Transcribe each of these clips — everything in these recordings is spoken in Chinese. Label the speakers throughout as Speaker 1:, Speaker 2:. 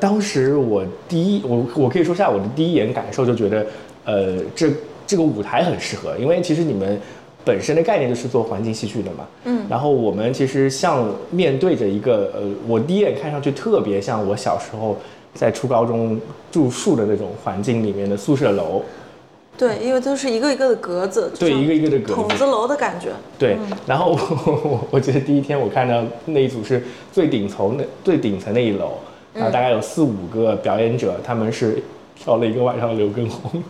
Speaker 1: 当时我第一，我我可以说下我的第一眼感受，就觉得，呃，这这个舞台很适合，因为其实你们本身的概念就是做环境戏剧的嘛，
Speaker 2: 嗯，
Speaker 1: 然后我们其实像面对着一个，呃，我第一眼看上去特别像我小时候在初高中住宿的那种环境里面的宿舍楼，
Speaker 2: 对，因为都是一个一个的格子，
Speaker 1: 对，一个一个的格子，
Speaker 2: 筒子楼的感觉，
Speaker 1: 对。然后 我我记得第一天我看到那一组是最顶层的最顶层那一楼。然后大概有四五个表演者，他们是跳了一个晚上的刘畊宏，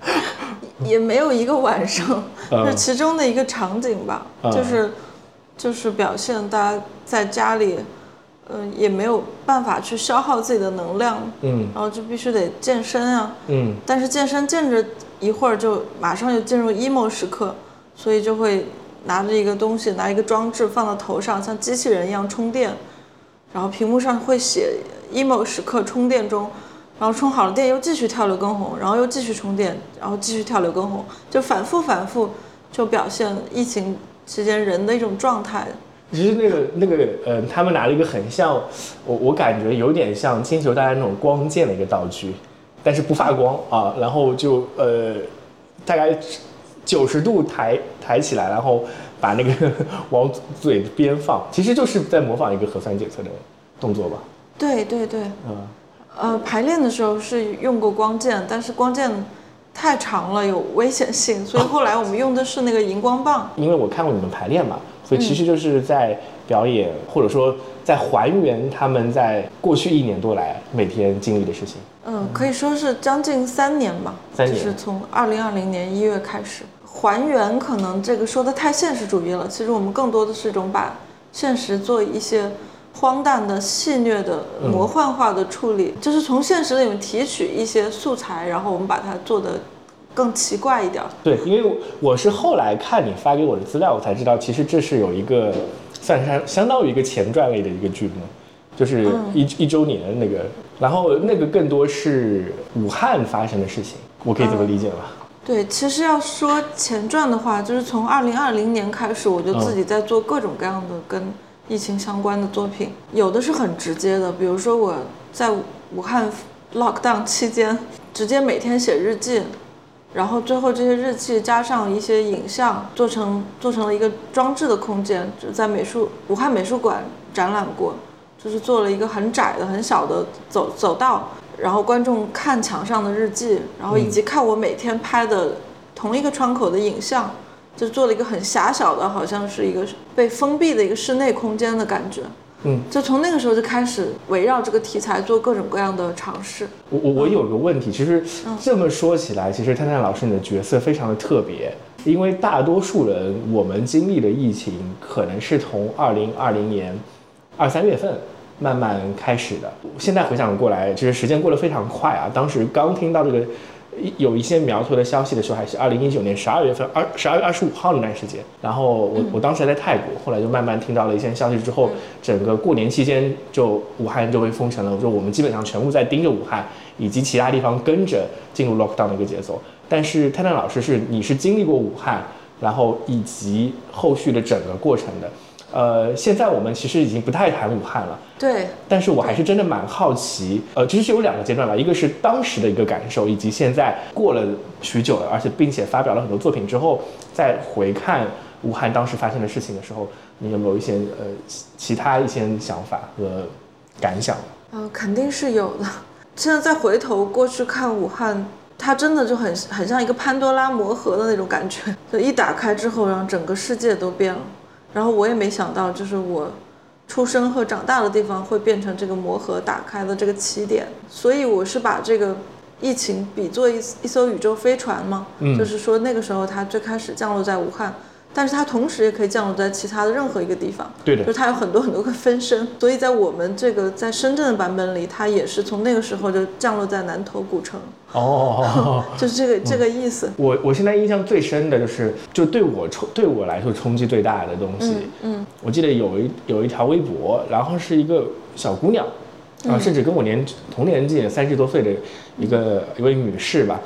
Speaker 2: 也没有一个晚上，是其中的一个场景吧，就是就是表现大家在家里，嗯，也没有办法去消耗自己的能量，
Speaker 1: 嗯，
Speaker 2: 然后就必须得健身啊，
Speaker 1: 嗯，
Speaker 2: 但是健身健着一会儿就马上就进入 emo 时刻，所以就会拿着一个东西，拿一个装置放到头上，像机器人一样充电。然后屏幕上会写 emo 时刻充电中，然后充好了电又继续跳刘畊宏，然后又继续充电，然后继续跳刘畊宏，就反复反复，就表现疫情期间人的一种状态。
Speaker 1: 其实那个那个呃，他们拿了一个很像我我感觉有点像星球大战那种光剑的一个道具，但是不发光啊，然后就呃大概九十度抬抬起来，然后。把那个 往嘴边放，其实就是在模仿一个核酸检测的动作吧。
Speaker 2: 对对对，嗯，呃，排练的时候是用过光剑，但是光剑太长了，有危险性，所以后来我们用的是那个荧光棒。
Speaker 1: 因为我看过你们排练嘛，所以其实就是在表演，或者说在还原他们在过去一年多来每天经历的事情。
Speaker 2: 嗯，可以说是将近三年吧，
Speaker 1: 三年，
Speaker 2: 就是从二零二零年一月开始。还原可能这个说的太现实主义了，其实我们更多的是一种把现实做一些荒诞的、戏谑的、魔幻化的处理，就是从现实里面提取一些素材，然后我们把它做的更奇怪一点。
Speaker 1: 对，因为我是后来看你发给我的资料，我才知道其实这是有一个算是相当于一个前传类的一个剧目，就是一一周年那个，然后那个更多是武汉发生的事情，我可以这么理解吗？
Speaker 2: 对，其实要说前传的话，就是从二零二零年开始，我就自己在做各种各样的跟疫情相关的作品，有的是很直接的，比如说我在武汉 lockdown 期间，直接每天写日记，然后最后这些日记加上一些影像，做成做成了一个装置的空间，就在美术武汉美术馆展览过，就是做了一个很窄的、很小的走走道。然后观众看墙上的日记，然后以及看我每天拍的同一个窗口的影像，就做了一个很狭小的，好像是一个被封闭的一个室内空间的感觉。
Speaker 1: 嗯，
Speaker 2: 就从那个时候就开始围绕这个题材做各种各样的尝试。
Speaker 1: 我我我有个问题，其实这么说起来，其实探探老师你的角色非常的特别，因为大多数人我们经历的疫情可能是从二零二零年二三月份。慢慢开始的。现在回想过来，其实时间过得非常快啊。当时刚听到这个有一些苗头的消息的时候，还是二零一九年十二月份，二十二月二十五号那段时间。然后我我当时还在泰国，后来就慢慢听到了一些消息之后，整个过年期间就武汉就被封城了。就我们基本上全部在盯着武汉以及其他地方跟着进入 lockdown 的一个节奏。但是泰坦老师是你是经历过武汉，然后以及后续的整个过程的。呃，现在我们其实已经不太谈武汉了，
Speaker 2: 对。
Speaker 1: 但是我还是真的蛮好奇，呃，其实是有两个阶段吧，一个是当时的一个感受，以及现在过了许久了，而且并且发表了很多作品之后，再回看武汉当时发生的事情的时候，你有没有一些呃其他一些想法和感想？
Speaker 2: 呃，肯定是有的。现在再回头过去看武汉，它真的就很很像一个潘多拉魔盒的那种感觉，就一打开之后，然后整个世界都变了。然后我也没想到，就是我出生和长大的地方会变成这个魔盒打开的这个起点，所以我是把这个疫情比作一一艘宇宙飞船嘛，就是说那个时候它最开始降落在武汉。但是它同时也可以降落在其他的任何一个地方，
Speaker 1: 对的，
Speaker 2: 就是它有很多很多个分身，所以在我们这个在深圳的版本里，它也是从那个时候就降落在南头古城。
Speaker 1: 哦，
Speaker 2: 就是这个这个意思。
Speaker 1: 我我现在印象最深的就是，就对我冲对我来说冲击最大的东西，
Speaker 2: 嗯，
Speaker 1: 我记得有一有一条微博，然后是一个小姑娘，啊，甚至跟我年同年纪三十多岁的一个一位女士吧，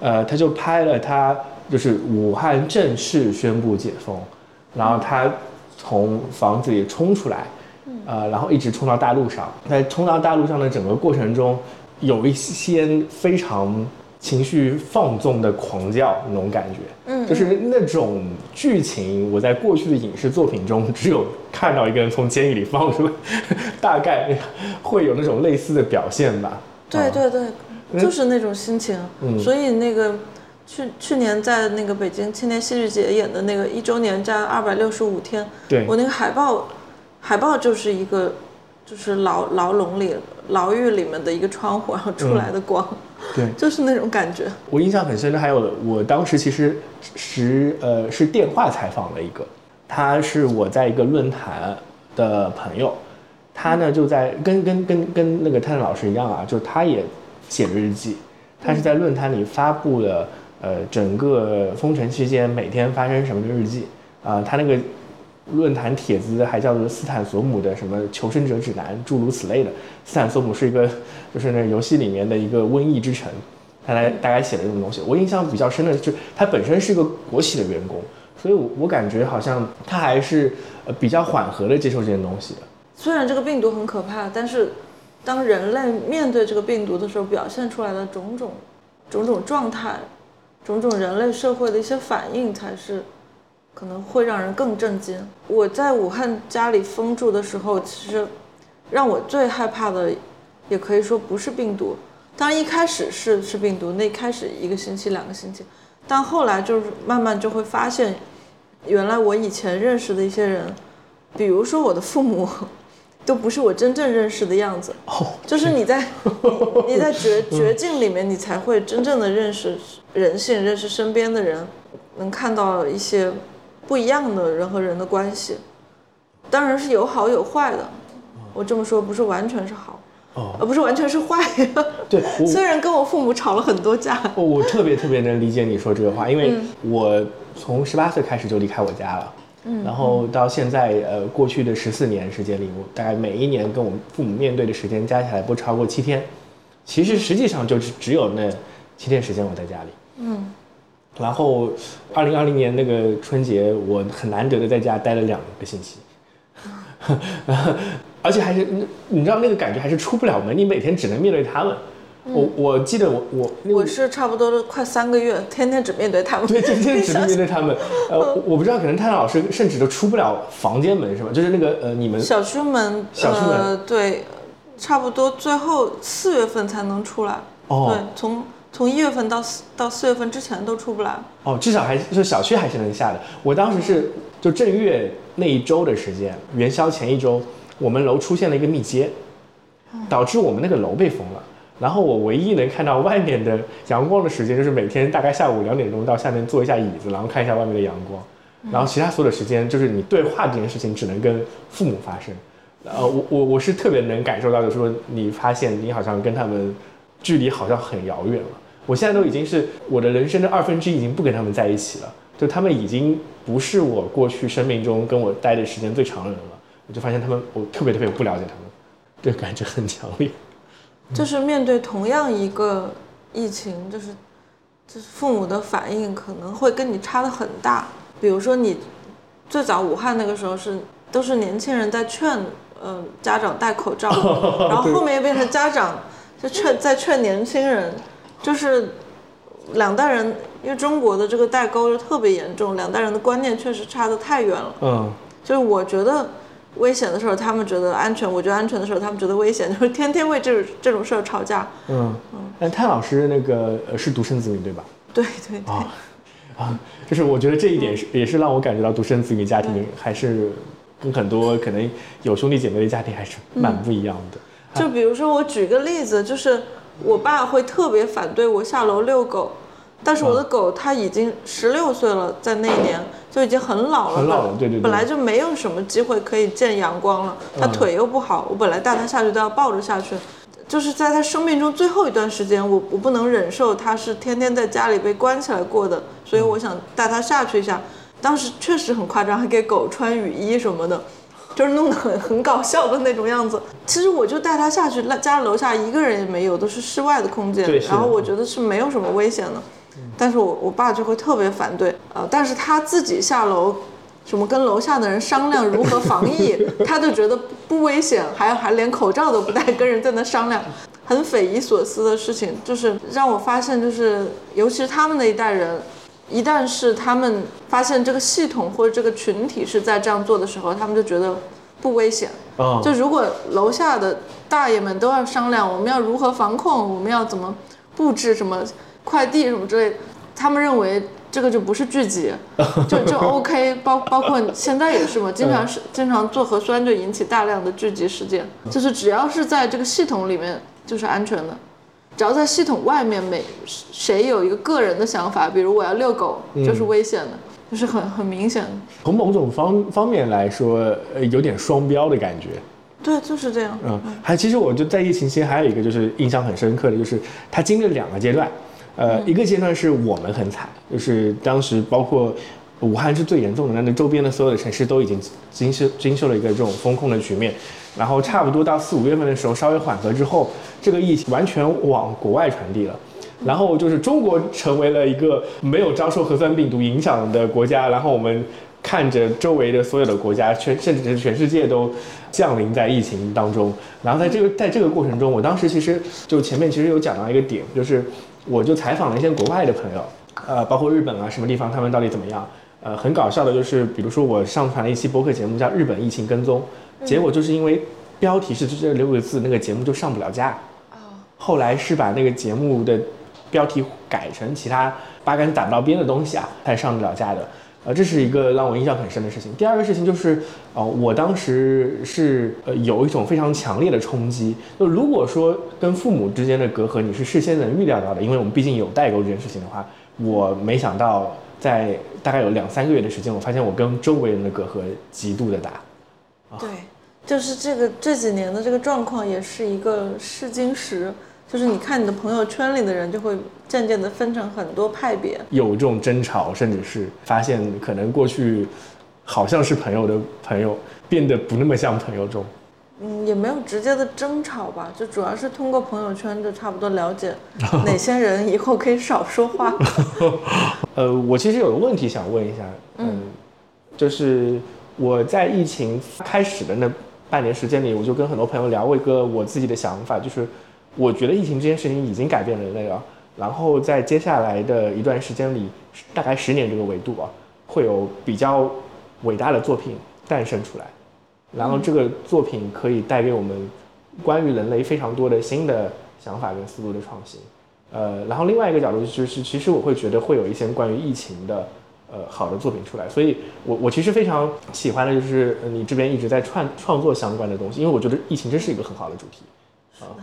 Speaker 1: 呃，她就拍了她。就是武汉正式宣布解封，然后他从房子里冲出来，呃，然后一直冲到大路上，在冲到大路上的整个过程中，有一些非常情绪放纵的狂叫那种感觉，
Speaker 2: 嗯
Speaker 1: 就是那种剧情，我在过去的影视作品中只有看到一个人从监狱里放出来，大概会有那种类似的表现吧。啊
Speaker 2: 对对对，就是那种心情。
Speaker 1: 嗯
Speaker 2: 所以那个去去年在那个北京青年戏剧节演的那个一周年战二百六十五天，
Speaker 1: 对。
Speaker 2: 我那个海报，海报就是一个就是牢牢笼里牢狱里面的一个窗户，然后出来的光，
Speaker 1: 对，
Speaker 2: 就是那种感觉。
Speaker 1: 我印象很深的还有，我当时其实是呃是电话采访了一个，他是我在一个论坛的朋友，他呢就在跟跟跟跟那个探探老师一样啊，就是他也写了日记，他是在论坛里发布了呃整个封城期间每天发生什么的日记啊、他那个论坛帖子还叫做斯坦索姆的什么求生者指南，诸如此类的。斯坦索姆是一个就是那游戏里面的一个瘟疫之城，他来大概写了这种东西。我印象比较深的就是他本身是一个国企的员工，所以我我感觉好像他还是呃比较缓和的接受这件东西的。
Speaker 2: 虽然这个病毒很可怕，但是当人类面对这个病毒的时候，表现出来的种种种种状态，种种人类社会的一些反应，才是可能会让人更震惊。我在武汉家里封住的时候，其实让我最害怕的，也可以说不是病毒。当然一开始是是病毒，那开始一个星期两个星期，但后来就是慢慢就会发现，原来我以前认识的一些人，比如说我的父母，都不是我真正认识的样子。
Speaker 1: 哦，
Speaker 2: 就是你在你你在绝绝境里面，你才会真正的认识人性，认识身边的人，能看到一些不一样的人和人的关系。当然是有好有坏的，我这么说不是完全是好，
Speaker 1: 哦，
Speaker 2: 而不是完全是坏。
Speaker 1: 对
Speaker 2: 虽然跟我父母吵了很多架，
Speaker 1: 我我特别特别能理解你说这个话，因为
Speaker 2: 嗯
Speaker 1: 我从十八岁开始就离开我家了，嗯，然后到现在呃过去的十四年时间里，我大概每一年跟我们父母面对的时间加起来不超过七天，其实实际上就只只有那七天时间我在家里，
Speaker 2: 嗯，
Speaker 1: 然后二零二零年那个春节，我很难得的在家待了两个星期。而且还是你你知道那个感觉还是出不了门，你每天只能面对他们。我我记得我我
Speaker 2: 我是差不多都快三个月，天天只面对他们。
Speaker 1: 对，天天只 面对他们。呃，我我不知道，可能泰坦老师甚至都出不了房间门是吧？就是那个呃，你们
Speaker 2: 小区门，
Speaker 1: 小区门
Speaker 2: 呃，对，差不多最后四月份才能出来。
Speaker 1: 哦
Speaker 2: 对，从从一月份到四到四月份之前都出不来。
Speaker 1: 哦，至少还就小区还是能下的。我当时是就正月那一周的时间，元宵前一周，我们楼出现了一个密接，导致我们那个楼被封了。然后我唯一能看到外面的阳光的时间，就是每天大概下午两点钟到下面坐一下椅子，然后看一下外面的阳光。然后其他所有的时间，就是你对话这件事情只能跟父母发生。呃，我我我是特别能感受到，就是说你发现你好像跟他们距离好像很遥远了。我现在都已经是我的人生的二分之一已经不跟他们在一起了，就他们已经不是我过去生命中跟我待的时间最长的人了。我就发现他们，我特别特别不了解他们，这感觉很强烈。
Speaker 2: 就是面对同样一个疫情，就是就是父母的反应可能会跟你差的很大。比如说你最早武汉那个时候是都是年轻人在劝呃家长戴口罩，然后后面又变成家长就劝在劝年轻人，就是两代人，因为中国的这个代沟就特别严重，两代人的观念确实差的太远了。
Speaker 1: 嗯，
Speaker 2: 就是我觉得危险的时候，他们觉得安全；我觉得安全的时候，他们觉得危险，就是天天为这这种事儿吵架。
Speaker 1: 嗯嗯，但探老师那个呃是独生子女对吧？
Speaker 2: 对对对，
Speaker 1: 啊 啊，就是我觉得这一点是也是让我感觉到独生子女家庭还是跟很多可能有兄弟姐妹的家庭还是蛮不一样的。
Speaker 2: 就比如说我举个例子，就是我爸会特别反对我下楼遛狗，但是我的狗它已经十六岁了，在那一年就已经很老了，
Speaker 1: 很老了对对对
Speaker 2: 本来就没有什么机会可以见阳光了，它
Speaker 1: 嗯
Speaker 2: 腿又不好，我本来带它下去都要抱着下去。就是在它生命中最后一段时间，我我不能忍受它是天天在家里被关起来过的，所以我想带它下去一下。当时确实很夸张，还给狗穿雨衣什么的，就是弄得很很搞笑的那种样子。其实我就带它下去，那家楼下一个人也没有，都是室外的空间然后我觉得是没有什么危险的。但是我我爸就会特别反对，呃，但是他自己下楼什么跟楼下的人商量如何防疫，他就觉得不危险，还还连口罩都不戴，跟人在那商量，很匪夷所思的事情，就是让我发现，就是尤其是他们那一代人，一旦是他们发现这个系统或者这个群体是在这样做的时候，他们就觉得不危险。
Speaker 1: 啊，
Speaker 2: 就如果楼下的大爷们都要商量，我们要如何防控，我们要怎么布置什么快递什么之类，他们认为这个就不是聚集，就就 OK。包包括现在也是嘛，经常是经常做核酸就引起大量的聚集事件，就是只要是在这个系统里面就是安全的，只要在系统外面每谁有一个个人的想法，比如我要遛狗，就是危险的，就是很很明显的。
Speaker 1: 从某种方方面来说，呃，有点双标的感觉。
Speaker 2: 对，就是这样。
Speaker 1: 嗯，还其实我就在疫情期间还有一个就是印象很深刻的就是它经历了两个阶段，呃，一个阶段是我们很惨，就是当时包括武汉是最严重的，那那周边的所有的城市都已经经受经受了一个这种风控的局面，然后差不多到四五月份的时候稍微缓和之后，这个疫情完全往国外传递了。然后就是中国成为了一个没有遭受核酸病毒影响的国家，然后我们看着周围的所有的国家，全甚至是全世界都降临在疫情当中。然后在这个在这个过程中，我当时其实就前面其实有讲到一个点，就是我就采访了一些国外的朋友，呃，包括日本啊什么地方，他们到底怎么样？呃，很搞笑的就是，比如说我上传了一期播客节目叫《日本疫情跟踪》，结果就是因为标题是这六个字，那个节目就上不了架。后来是把那个节目的标题改成其他八竿子打不到边的东西啊，才上得了架的。呃，这是一个让我印象很深的事情。第二个事情就是，呃，我当时是呃有一种非常强烈的冲击。就如果说跟父母之间的隔阂你是事先能预料到的，因为我们毕竟有代沟这件事情的话，我没想到在大概有两三个月的时间，我发现我跟周围人的隔阂极度的大。
Speaker 2: 对，就是这个这几年的这个状况也是一个试金石。就是你看你的朋友圈里的人，就会渐渐的分成很多派别，
Speaker 1: 有这种争吵，甚至是发现可能过去好像是朋友的朋友，变得不那么像朋友中。
Speaker 2: 嗯，也没有直接的争吵吧，就主要是通过朋友圈就差不多了解哪些人以后可以少说话。
Speaker 1: 呃，我其实有个问题想问一下，嗯，就是我在疫情开始的那半年时间里，我就跟很多朋友聊过一个我自己的想法，就是。我觉得疫情这件事情已经改变了人类了，然后在接下来的一段时间里，大概十年这个维度啊，会有比较伟大的作品诞生出来，然后这个作品可以带给我们关于人类非常多的新的想法跟思路的创新。呃，然后另外一个角度就是，其实我会觉得会有一些关于疫情的呃好的作品出来，所以我我其实非常喜欢的就是你这边一直在创创作相关的东西，因为我觉得疫情真是一个很好的主题。
Speaker 2: 是的。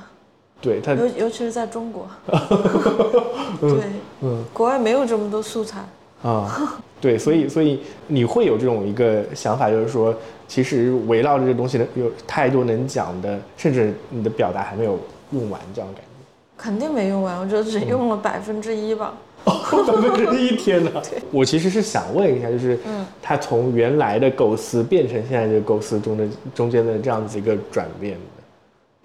Speaker 1: 对它，
Speaker 2: 尤尤其是在中国，对，嗯，国外没有这么多素材
Speaker 1: 啊，对，所以所以你会有这种一个想法，就是说，其实围绕这个东西的有太多能讲的，甚至你的表达还没有用完，这样感觉。
Speaker 2: 肯定没用完，我觉得只用了百分之一吧。
Speaker 1: 百分之一天呢？我其实是想问一下，就是，嗯，他从原来的构思变成现在这个构思中的中间的这样子一个转变。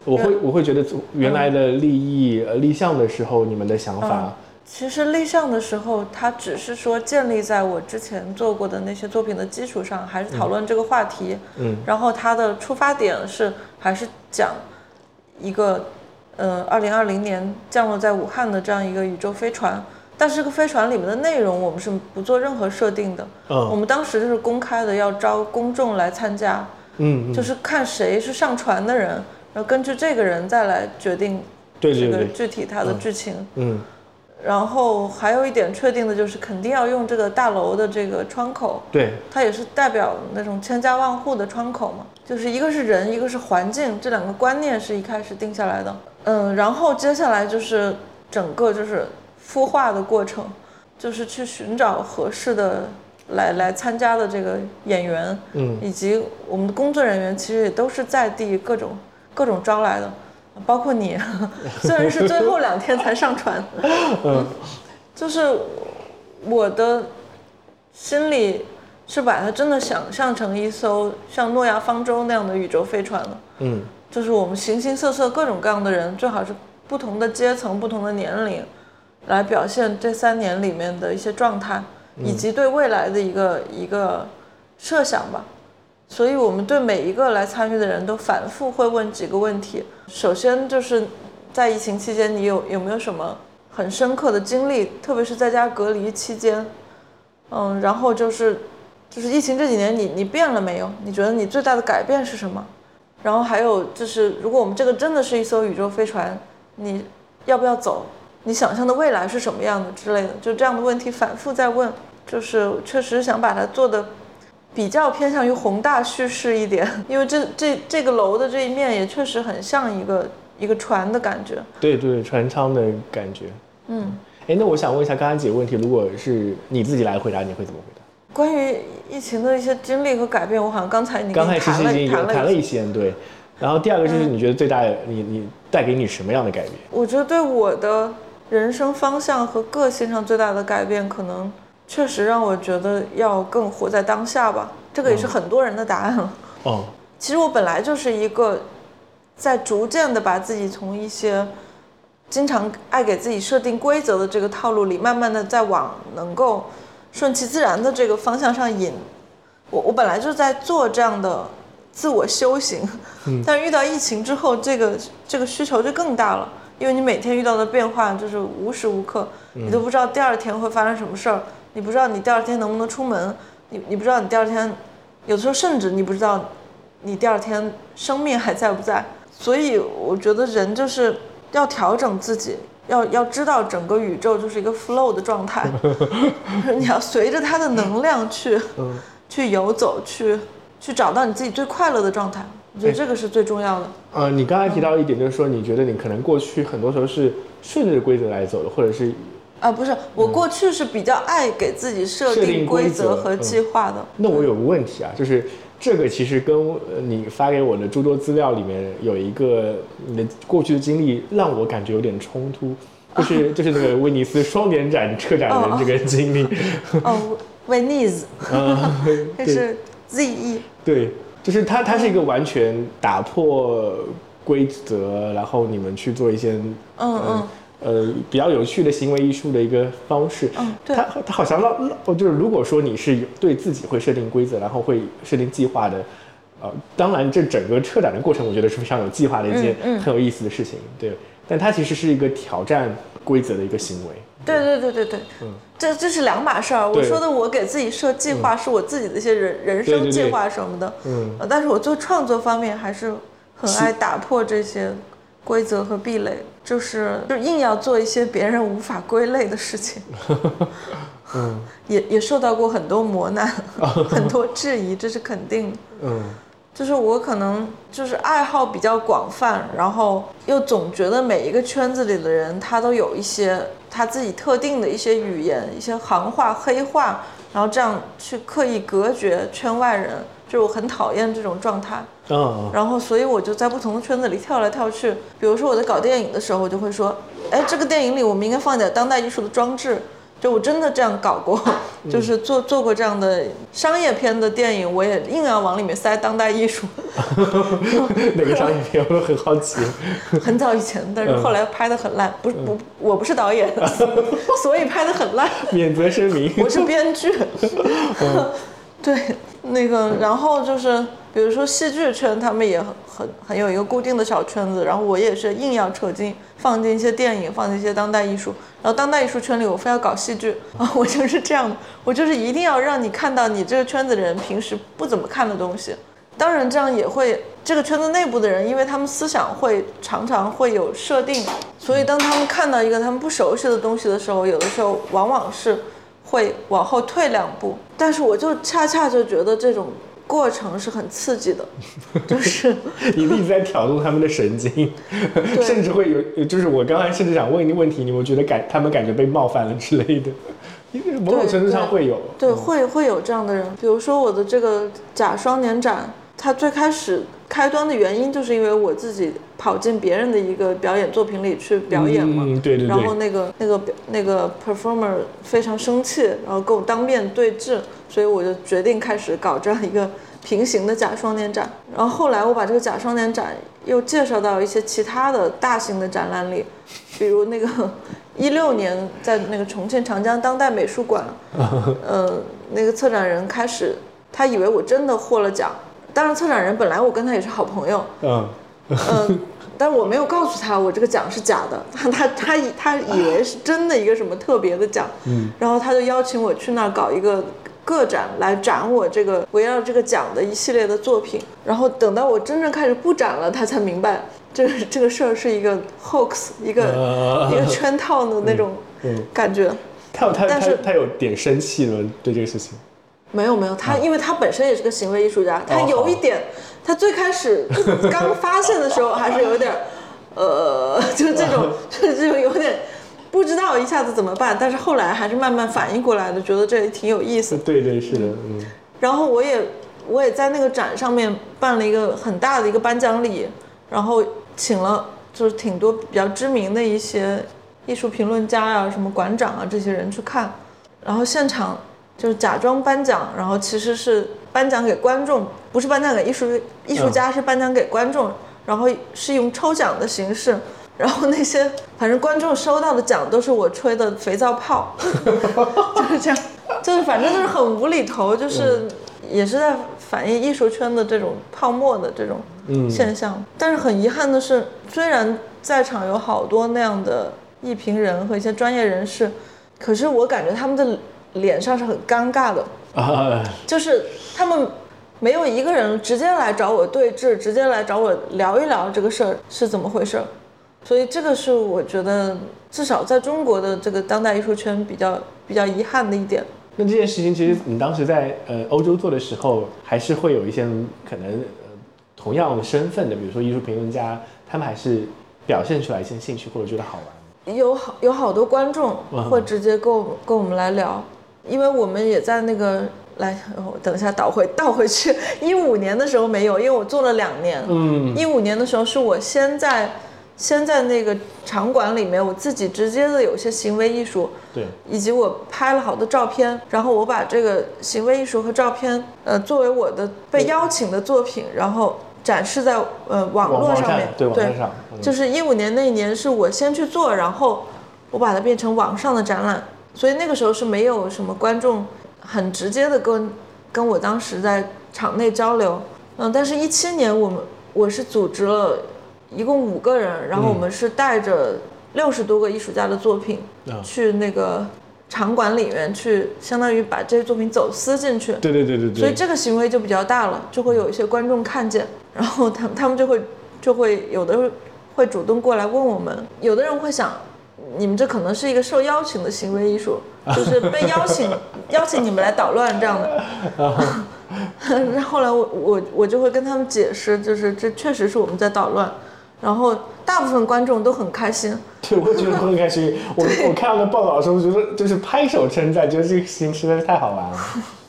Speaker 1: 我会我会觉得原来的立意呃立项的时候，你们的想法，
Speaker 2: 其实立项的时候，它只是说建立在我之前做过的那些作品的基础上，还是讨论这个话题，嗯，然后它的出发点是还是讲一个呃二零二零年降落在武汉的这样一个宇宙飞船，但是这个飞船里面的内容我们是不做任何设定的，嗯，我们当时就是公开的要招公众来参加，嗯，就是看谁是上船的人。然后根据这个人再来决定这个具体他的剧情。嗯，然后还有一点确定的就是肯定要用这个大楼的这个窗口。
Speaker 1: 对，
Speaker 2: 它也是代表那种千家万户的窗口嘛。就是一个是人，一个是环境，这两个观念是一开始定下来的。嗯，然后接下来就是整个就是孵化的过程，就是去寻找合适的来来参加的这个演员，嗯，以及我们的工作人员，其实也都是在地各种。各种招来的，包括你，虽然是最后两天才上传，嗯，就是我的心里是把它真的想象成一艘像诺亚方舟那样的宇宙飞船了，嗯，就是我们形形色色各种各样的人，最好是不同的阶层、不同的年龄，来表现这三年里面的一些状态，以及对未来的一个一个设想吧。所以我们对每一个来参与的人都反复会问几个问题。首先就是在疫情期间，你有有没有什么很深刻的经历？特别是在家隔离期间，嗯，然后就是就是疫情这几年，你你变了没有？你觉得你最大的改变是什么？然后还有就是，如果我们这个真的是一艘宇宙飞船，你要不要走？你想象的未来是什么样的之类的？就这样的问题反复在问，就是确实想把它做的比较偏向于宏大叙事一点，因为这这这个楼的这一面也确实很像一个一个船的感觉。
Speaker 1: 对对，船舱的感觉。
Speaker 2: 嗯，
Speaker 1: 哎，那我想问一下刚刚几个问题，如果是你自己来回答，你会怎么回答？
Speaker 2: 关于疫情的一些经历和改变，我好像刚才你
Speaker 1: 刚才其实已经谈了
Speaker 2: 一
Speaker 1: 些，对。然后第二个就是你觉得最大的，你你带给你什么样的改变？
Speaker 2: 我觉得对我的人生方向和个性上最大的改变，可能确实让我觉得要更活在当下吧。这个也是很多人的答案了。
Speaker 1: 哦，
Speaker 2: 其实我本来就是一个在逐渐的把自己从一些经常爱给自己设定规则的这个套路里，慢慢的在往能够。顺其自然的这个方向上引，我我本来就在做这样的自我修行，但是遇到疫情之后，这个这个需求就更大了，因为你每天遇到的变化就是无时无刻，你都不知道第二天会发生什么事儿，你不知道你第二天能不能出门，你你不知道你第二天，有的时候甚至你不知道你第二天生命还在不在，所以我觉得人就是要调整自己。要要知道，整个宇宙就是一个 flow 的状态，你要随着它的能量去，去游走，去去找到你自己最快乐的状态。我觉得这个是最重要的。
Speaker 1: 呃，你刚才提到一点，就是说你觉得你可能过去很多时候是顺着规则来走的，或者是
Speaker 2: 啊，不是，我过去是比较爱给自己设定规则和计划的。
Speaker 1: 那我有个问题啊，就是。这个其实跟你发给我的诸多资料里面有一个你的过去的经历，让我感觉有点冲突，就是 就是那个威尼斯双年展车展的这个经历。
Speaker 2: 哦，威尼斯 这是 Z E。
Speaker 1: 对，就是它，它是一个完全打破规则，然后你们去做一些
Speaker 2: 嗯嗯。
Speaker 1: 呃，比较有趣的行为艺术的一个方式。
Speaker 2: 嗯，对。
Speaker 1: 他他好像让让，就是如果说你是对自己会设定规则，然后会设定计划的，呃，当然这整个撤展的过程，我觉得是非常有计划的一件很有意思的事情。对，但它其实是一个挑战规则的一个行为。
Speaker 2: 对对对对对。嗯，这这是两码事儿。我说的我给自己设计划，是我自自己的一些人人生计划什么的。
Speaker 1: 嗯。
Speaker 2: 但是我做创作方面还是很爱打破这些规则和壁垒。就是就硬要做一些别人无法归类的事情，
Speaker 1: 嗯，
Speaker 2: 也也受到过很多磨难，很多质疑，这是肯定的。
Speaker 1: 嗯，
Speaker 2: 就是我可能就是爱好比较广泛，然后又总觉得每一个圈子里的人他都有一些他自己特定的一些语言、一些行话、黑话，然后这样去刻意隔绝圈外人。就我很讨厌这种状态，
Speaker 1: 嗯，
Speaker 2: 然后所以我就在不同的圈子里跳来跳去。比如说我在搞电影的时候，我就会说，哎，这个电影里我们应该放一点当代艺术的装置。就我真的这样搞过，就是做做过这样的商业片的电影，我也硬要往里面塞当代艺术。
Speaker 1: 哪个商业片？我很好奇。
Speaker 2: 很早以前，但是后来拍的很烂。不是不，我不是导演，所以拍的很烂。
Speaker 1: 免责声明。
Speaker 2: 我是编剧。对。那个，然后就是，比如说戏剧圈，他们也很很很有一个固定的小圈子，然后我也是硬要扯进放进一些电影，放进一些当代艺术，然后当代艺术圈里我非要搞戏剧啊，我就是这样的，我就是一定要让你看到你这个圈子的人平时不怎么看的东西，当然这样也会这个圈子内部的人，因为他们思想会常常会有设定，所以当他们看到一个他们不熟悉的东西的时候，有的时候往往是。会往后退两步，但是我就恰恰就觉得这种过程是很刺激的，就是
Speaker 1: 你一直在挑动他们的神经，甚至会有，就是我刚才甚至想问一个问题，你们觉得感他们感觉被冒犯了之类的，因为某种程度上会有，
Speaker 2: 对，会会有这样的人，比如说我的这个假双年展，它最开始。开端的原因就是因为我自己跑进别人的一个表演作品里去表演嘛，
Speaker 1: 对对对，
Speaker 2: 然后那个那个那个 performer 非常生气，然后跟我当面对质，所以我就决定开始搞这样一个平行的假双年展。然后后来我把这个假双年展又介绍到一些其他的大型的展览里，比如那个 一六年在那个重庆长江当代美术馆，呃，那个策展人开始。他以为我真的获了奖。当然，策展人本来我跟他也是好朋友，
Speaker 1: 嗯。
Speaker 2: 嗯，但是我没有告诉他我这个奖是假的，他他他以他以为是真的一个什么特别的奖，
Speaker 1: 嗯，
Speaker 2: 然后他就邀请我去那儿搞一个个展来展我这个围绕这个奖的一系列的作品，然后等到我真正开始布展了，他才明白这个 这个事儿是一个 hoax，一个、
Speaker 1: 呃
Speaker 2: 一个圈套的那种
Speaker 1: 嗯，
Speaker 2: 感觉。
Speaker 1: 他有他他
Speaker 2: 但是
Speaker 1: 他有点生气吗？对这个事情？
Speaker 2: 没有没有，他因为他本身也是个行为艺术家，他有一点，他最开始 刚发现的时候还是有点，呃，就是这种，就是这种有点不知道一下子怎么办，但是后来还是慢慢反应过来的，觉得这也挺有意思。
Speaker 1: 对对是的，嗯。
Speaker 2: 然后我也我也在那个展上面办了一个很大的一个颁奖礼，然后请了就是挺多比较知名的一些艺术评论家啊、什么馆长啊这些人去看，然后现场就是假装颁奖，然后其实是颁奖给观众，不是颁奖给艺术艺术家，是颁奖给观众，然后是用抽奖的形式。然后那些反正观众收到的奖都是我吹的肥皂泡，就是这样，就是反正就是很无厘头，就是也是在反映艺术圈的这种泡沫的这种
Speaker 1: 嗯
Speaker 2: 现象。但是很遗憾的是，虽然在场有好多那样的艺评人和一些专业人士，可是我感觉他们的脸上是很尴尬的，
Speaker 1: 啊，
Speaker 2: 就是他们没有一个人直接来找我对峙，直接来找我聊一聊这个事儿是怎么回事儿。所以这个是我觉得至少在中国的这个当代艺术圈比较比较遗憾的一点。
Speaker 1: 那这件事情其实你当时在呃欧洲做的时候，还是会有一些可能呃同样身份的，比如说艺术评论家，他们还是表现出来一些兴趣或者觉得好玩。
Speaker 2: 有好有好多观众
Speaker 1: 嗯
Speaker 2: 会直接跟我跟我们来聊，因为我们也在那个来，哦等一下倒回倒回去，一五年的时候没有，因为我做了两年。
Speaker 1: 嗯。
Speaker 2: 一五年的时候是我先在先在那个场馆里面，我自己直接的有些行为艺术，
Speaker 1: 对，
Speaker 2: 以及我拍了好多照片，然后我把这个行为艺术和照片，呃，作为我的被邀请的作品，然后展示在呃网络上面，
Speaker 1: 对
Speaker 2: 就是一五年那一年是我先去做，然后我把它变成网上的展览，所以那个时候是没有什么观众很直接的跟跟我当时在场内交流，嗯，但是一七年我们我是组织了一共五个人，然后我们是带着六十多个艺术家的作品、
Speaker 1: 嗯
Speaker 2: 去那个场馆里面去，相当于把这些作品走私进去，
Speaker 1: 对对对对对，
Speaker 2: 所以这个行为就比较大了，就会有一些观众看见，然后他们他们就会就会有的会主动过来问我们，有的人会想，你们这可能是一个受邀请的行为艺术，就是被邀请 邀请你们来捣乱这样的。然后后来我我我就会跟他们解释，就是这确实是我们在捣乱，然后大部分观众都很开心，
Speaker 1: 对，我觉得很开心。我我看到那报道的时候，觉得就是拍手称赞，觉得这个事情实在是太好玩了。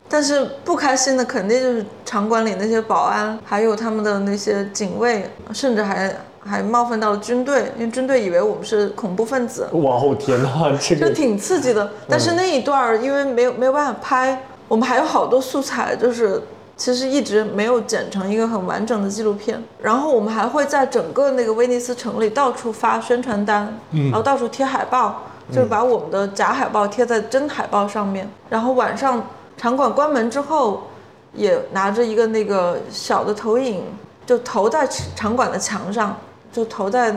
Speaker 2: 但是不开心的肯定就是场馆里那些保安，还有他们的那些警卫，甚至还还冒犯到了军队，因为军队以为我们是恐怖分子，
Speaker 1: 哇哦天哪，这个
Speaker 2: 就挺刺激的。但是那一段儿因为没有没有办法拍，我们还有好多素材，就是其实一直没有剪成一个很完整的纪录片。然后我们还会在整个那个威尼斯城里到处发宣传单，然后到处贴海报，就是把我们的假海报贴在真海报上面。然后晚上场馆关门之后，也拿着一个那个小的投影，就投在场馆的墙上，就投在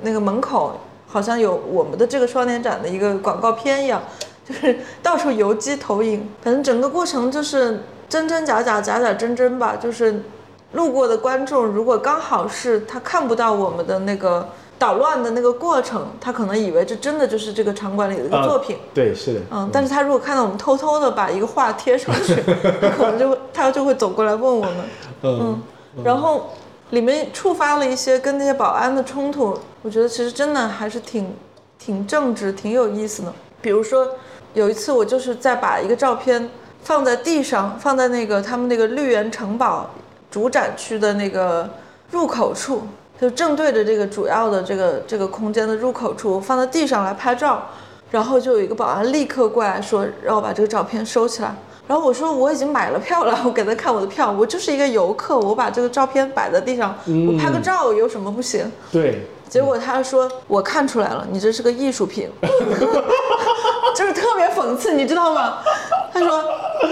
Speaker 2: 那个门口，好像有我们的这个双年展的一个广告片一样，就是 到处游击投影。反正整个过程就是真真假假，假假真真吧。就是路过的观众，如果刚好是他看不到我们的那个捣乱的那个过程，他可能以为这真的就是这个场馆里的一个作品。
Speaker 1: 对，是的，
Speaker 2: 嗯，但是他如果看到我们偷偷的把一个画贴上去，他可能就会他就会走过来问我们，
Speaker 1: 嗯，
Speaker 2: 然后里面触发了一些跟那些保安的冲突，我觉得其实真的还是挺挺正直、挺有意思的。比如说有一次我就是在把一个照片放在地上，放在那个他们那个绿园城堡主展区的那个入口处，就正对着这个主要的这个这个空间的入口处，放在地上来拍照。然后就有一个保安立刻过来说，让我把这个照片收起来。然后我说我已经买了票了，我给他看我的票，我就是一个游客，我把这个照片摆在地上，我拍个照有什么不行？
Speaker 1: 对，
Speaker 2: 结果他说我看出来了，你这是个艺术品，就是特别讽刺，你知道吗？他说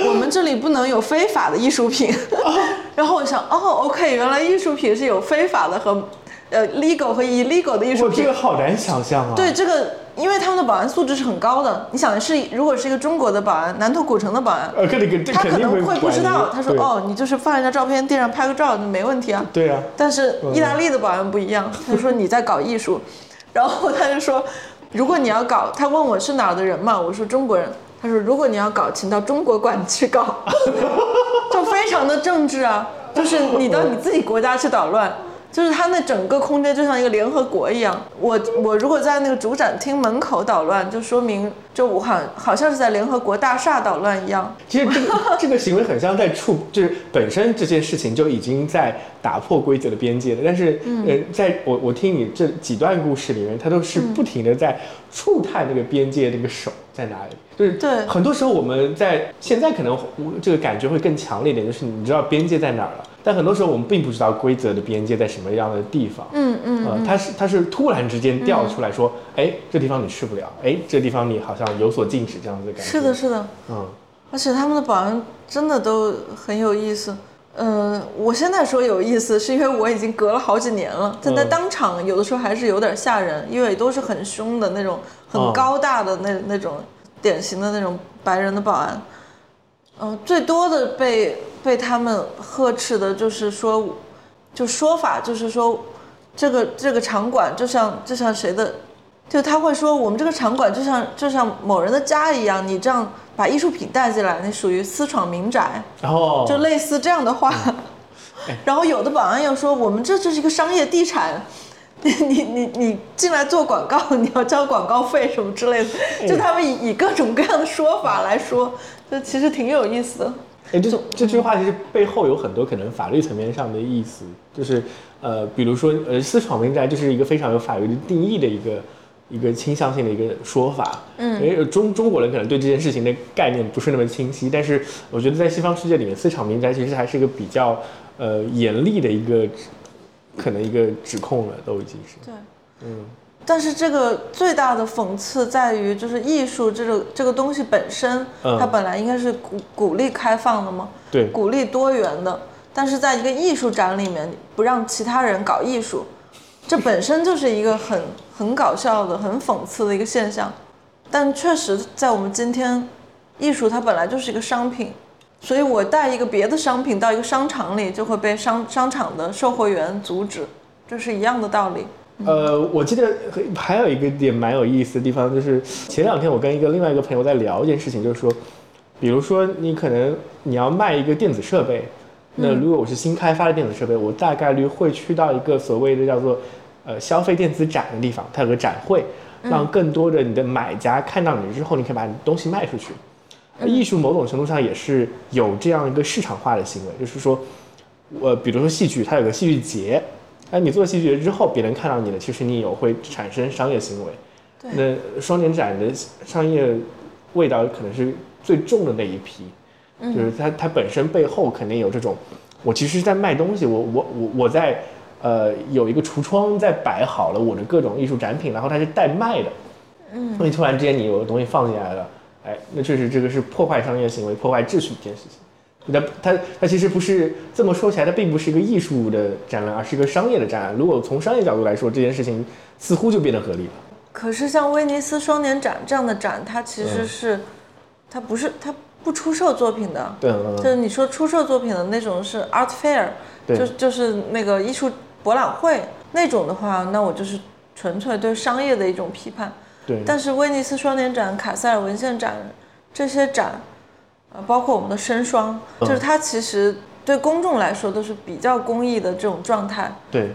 Speaker 2: 我们这里不能有非法的艺术品。然后我想，哦，OK，原来艺术品是有非法的和呃 legal 和 illegal 的艺术
Speaker 1: 品，这。个好难想象啊。
Speaker 2: 对这个，因为他们的保安素质是很高的。你想是，如果是一个中国的保安，南头古城的保安，
Speaker 1: 呃，肯定
Speaker 2: 他可能会不知道。他说哦，你就是放一张照片，地上拍个照，没问题啊。
Speaker 1: 对啊，
Speaker 2: 但是意大利的保安不一样，他说你在搞艺术，然后他就说，如果你要搞，他问我是哪儿的人嘛，我说中国人，他说如果你要搞，请到中国馆去搞，就非常的政治啊，就是你到你自己国家去捣乱。就是它那整个空间就像一个联合国一样，我我如果在那个主展厅门口捣乱，就说明就武汉好像是在联合国大厦捣乱一样。
Speaker 1: 其实这个这个行为很像在触，就是本身这件事情就已经在打破规则的边界了。但是，
Speaker 2: 嗯
Speaker 1: 呃，在我我听你这几段故事里面，它都是不停的在触探那个边界，那个手在哪里。就是
Speaker 2: 对
Speaker 1: 很多时候我们在现在可能这个感觉会更强烈一点，就是你知道边界在哪儿了，但很多时候我们并不知道规则的边界在什么样的地方。
Speaker 2: 嗯嗯
Speaker 1: 呃，它是它是突然之间掉出来说，哎、这地方你去不了，哎，这地方你好像有所禁止这样子的感觉。
Speaker 2: 是的，，是的。
Speaker 1: 嗯。
Speaker 2: 而且他们的保安真的都很有意思。嗯、我现在说有意思，是因为我已经隔了好几年了，但在
Speaker 1: 嗯
Speaker 2: 当场有的时候还是有点吓人，因为都是很凶的那种，很
Speaker 1: 嗯
Speaker 2: 高大的那、那种典型的那种白人的保安。嗯、最多的被被他们呵斥的就是说，就说法就是说，这个这个场馆就像就像谁的就他会说，我们这个场馆就像就像某人的家一样，你这样把艺术品带进来，你属于私闯民宅，
Speaker 1: 然后
Speaker 2: 就类似这样的话。然后有的保安又说，我们这就是一个商业地产，你你你你进来做广告，你要交广告费什么之类的，就他们以以各种各样的说法来说，就其实挺有意思的。
Speaker 1: 哎，这这句话其实背后有很多可能法律层面上的意思，就是呃，比如说呃，私闯民宅就是一个非常有法律的定义的一个一个倾向性的一个说法。嗯，因为中中国人可能对这件事情的概念不是那么清晰，但是我觉得在西方世界里面，私闯民宅其实还是一个比较呃严厉的一个可能一个指控了，都已经是。
Speaker 2: 对，
Speaker 1: 嗯
Speaker 2: 但是这个最大的讽刺在于，就是艺术这个这个东西本身，
Speaker 1: 嗯
Speaker 2: 它本来应该是鼓鼓励开放的嘛，
Speaker 1: 对，
Speaker 2: 鼓励多元的。但是在一个艺术展里面，不让其他人搞艺术，这本身就是一个很 很搞笑的、很讽刺的一个现象。但确实，在我们今天，艺术它本来就是一个商品，所以我带一个别的商品到一个商场里，就会被商商场的售货员阻止，这是一样的道理。
Speaker 1: 呃，我记得还有一个点蛮有意思的地方，就是前两天我跟一个另外一个朋友在聊一件事情，就是说，比如说你可能你要卖一个电子设备，那如果我是新开发的电子设备，我大概率会去到一个所谓的叫做呃消费电子展的地方，它有个展会，让更多的你的买家看到你之后，你可以把你东西卖出去。而艺术某种程度上也是有这样一个市场化的行为，就是说，我比如说戏剧，它有个戏剧节，哎，你做戏剧节之后，别人看到你了，其实你有会产生商业行为。
Speaker 2: 对
Speaker 1: 那双年展的商业味道可能是最重的那一批，就是它它本身背后肯定有这种，我其实是在卖东西，我我我我在呃有一个橱窗在摆好了我的各种艺术展品，然后它是代卖的，嗯，你突然之间你有个东西放进来了，哎，那确实这个是破坏商业行为、破坏秩序一件事情。它它它其实不是这么说起来，它并不是一个艺术的展览，而是一个商业的展览。如果从商业角度来说，这件事情似乎就变得合理了。
Speaker 2: 可是像威尼斯双年展这样的展，它其实
Speaker 1: 嗯
Speaker 2: 是，它不是它不出售作品的，
Speaker 1: 对，嗯
Speaker 2: 就是你说出售作品的那种是 art fair，
Speaker 1: 对
Speaker 2: 就就是那个艺术博览会那种的话，那我就是纯粹对商业的一种批判。
Speaker 1: 对，
Speaker 2: 但是威尼斯双年展、卡塞尔文献展这些展，呃，包括我们的深双，
Speaker 1: 嗯
Speaker 2: 就是它其实对公众来说都是比较公益的这种状态。
Speaker 1: 对，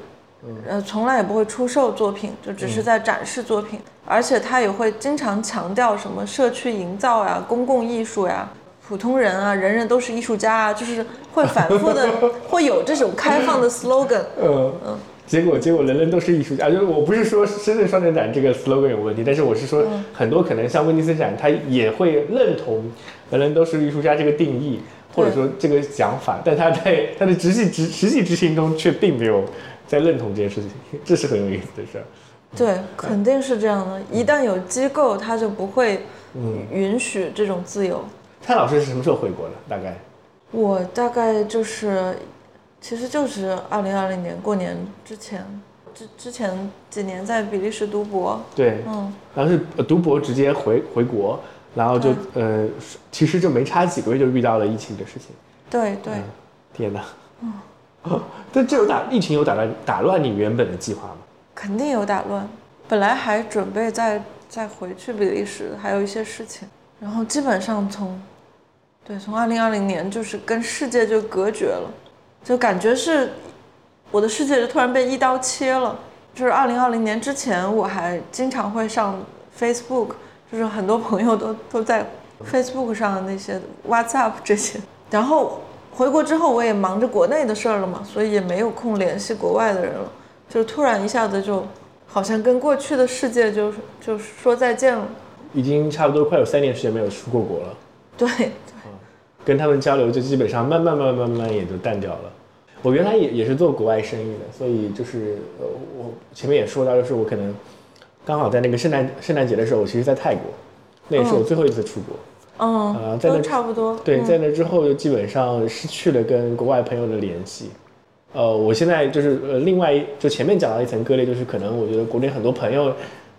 Speaker 2: 呃，从来也不会出售作品，就只是在展示作品，而且他也会经常强调什么社区营造呀、公共艺术呀、普通人啊，人人都是艺术家啊，就是会反复的 会有这种开放的 slogan。
Speaker 1: 嗯嗯。结果，结果人人都是艺术家。就是我不是说深圳双年展这个 slogan 有问题，但是我是说很多可能像威尼斯展，他也会认同人人都是艺术家这个定义，或者说这个想法，但他在他的实际执实际执行中却并没有在认同这件事情，这是很有意思的事儿。
Speaker 2: 对，肯定是这样的。一旦有机构，他就不会允许这种自由。
Speaker 1: 蔡老师是什么时候回国的？大概？
Speaker 2: 我大概就是，其实就是二零二零年过年之前，之之前几年在比利时读博。
Speaker 1: 对，嗯，然后是读博直接回回国，然后就呃，其实就没差几个月就遇到了疫情的事情。
Speaker 2: 对对。
Speaker 1: 天哪！嗯，但这有打疫情有打乱打乱你原本的计划吗？
Speaker 2: 肯定有打乱，本来还准备再再回去比利时，还有一些事情，然后基本上从。对，从二零二零年就是跟世界就隔绝了，就感觉是我的世界就突然被一刀切了。就是二零二零年之前，我还经常会上 Facebook，就是很多朋友都都在 Facebook 上的那些 WhatsApp 这些。然后回国之后，我也忙着国内的事儿了嘛，所以也没有空联系国外的人了。就突然一下子就好像跟过去的世界就就说再见了。
Speaker 1: 已经差不多快有三年时间没有出过国了。
Speaker 2: 对。
Speaker 1: 跟他们交流就基本上慢慢慢慢慢慢也就淡掉了。我原来也也是做国外生意的，所以就是呃我前面也说到，就是我可能刚好在那个圣诞圣诞节的时候，我其实在泰国，那也是我最后一次出国。
Speaker 2: 嗯，呃，在那差不多。
Speaker 1: 对，在那之后就基本上失去了跟国外朋友的联系。呃，我现在就是呃另外就前面讲到一层割裂，就是可能我觉得国内很多朋友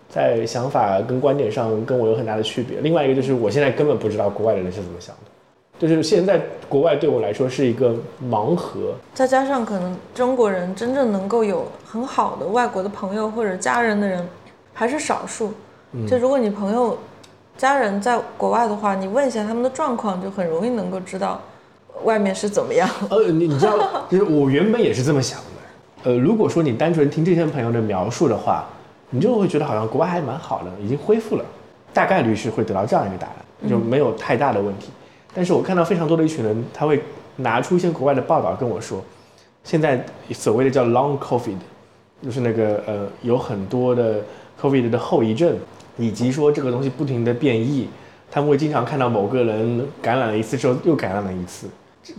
Speaker 1: 在想法跟观点上跟我有很大的区别。另外一个就是我现在根本不知道国外的人是怎么想的。就是现在国外对我来说是一个盲盒，
Speaker 2: 再加上可能中国人真正能够有很好的外国的朋友或者家人的人还是少数。就如果你朋友、家人在国外的话，你问一下他们的状况，就很容易能够知道外面是怎么样。
Speaker 1: 呃，你你知道，就是我原本也是这么想的。呃，如果说你单纯听这些朋友的描述的话，你就会觉得好像国外还蛮好的，已经恢复了，大概率是会得到这样一个答案，就没有太大的问题。但是我看到非常多的一群人，他会拿出一些国外的报道跟我说，现在所谓的叫 long covid，就是那个呃有很多的 covid 的后遗症，以及说这个东西不停的变异，他们会经常看到某个人感染了一次之后又感染了一次，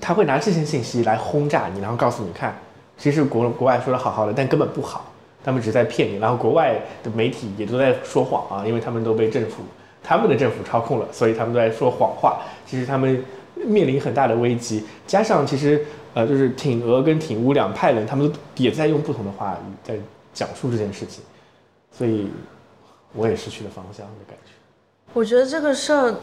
Speaker 1: 他会拿这些信息来轰炸你，然后告诉你看，其实国国外说的好好的，但根本不好，他们只在骗你，然后国外的媒体也都在说谎啊，因为他们都被政府。他们的政府操控了，所以他们都在说谎话。其实他们面临很大的危机，加上其实呃，就是挺俄跟挺乌两派人，他们都也在用不同的话语在讲述这件事情，所以我也失去了方向的感觉。
Speaker 2: 我觉得这个事儿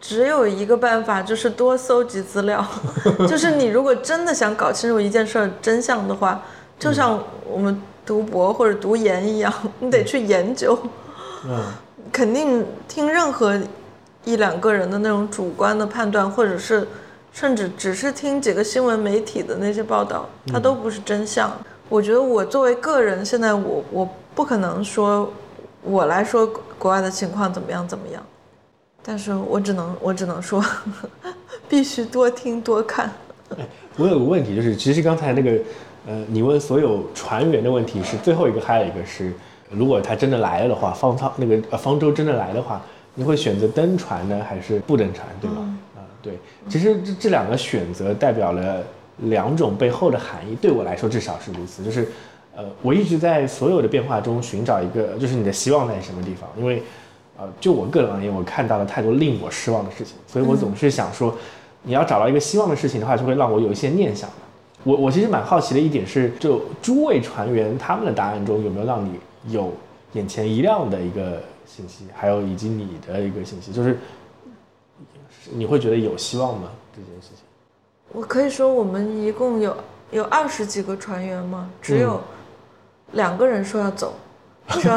Speaker 2: 只有一个办法，就是多搜集资料。就是你如果真的想搞清楚一件事儿真相的话，就像我们读博或者读研一样，你得去研究。嗯。肯定听任何一两个人的那种主观的判断，或者是甚至只是听几个新闻媒体的那些报道，它都不是真相。我觉得我作为个人，现在我我不可能说我来说国外的情况怎么样怎么样，但是我只能我只能说，必须多听多看。
Speaker 1: 哎我有个问题，就是其实刚才那个呃，你问所有船员的问题是最后一个，还有一个是。如果他真的来了的话，方舱那个呃方舟真的来的话，你会选择登船呢，还是不登船，对吧？啊，对，其实这这两个选择代表了两种背后的含义，对我来说至少是如此。就是，呃，我一直在所有的变化中寻找一个，就是你的希望在什么地方？因为，呃，就我个人而言，我看到了太多令我失望的事情，所以我总是想说，你要找到一个希望的事情的话，就会让我有一些念想我我其实蛮好奇的一点是，就诸位船员他们的答案中有没有让你。有眼前一亮的一个信息，还有以及你的一个信息，就是你会觉得有希望吗？这件事情，
Speaker 2: 我可以说我们一共有有二十几个船员吗？只有两个人说要走，说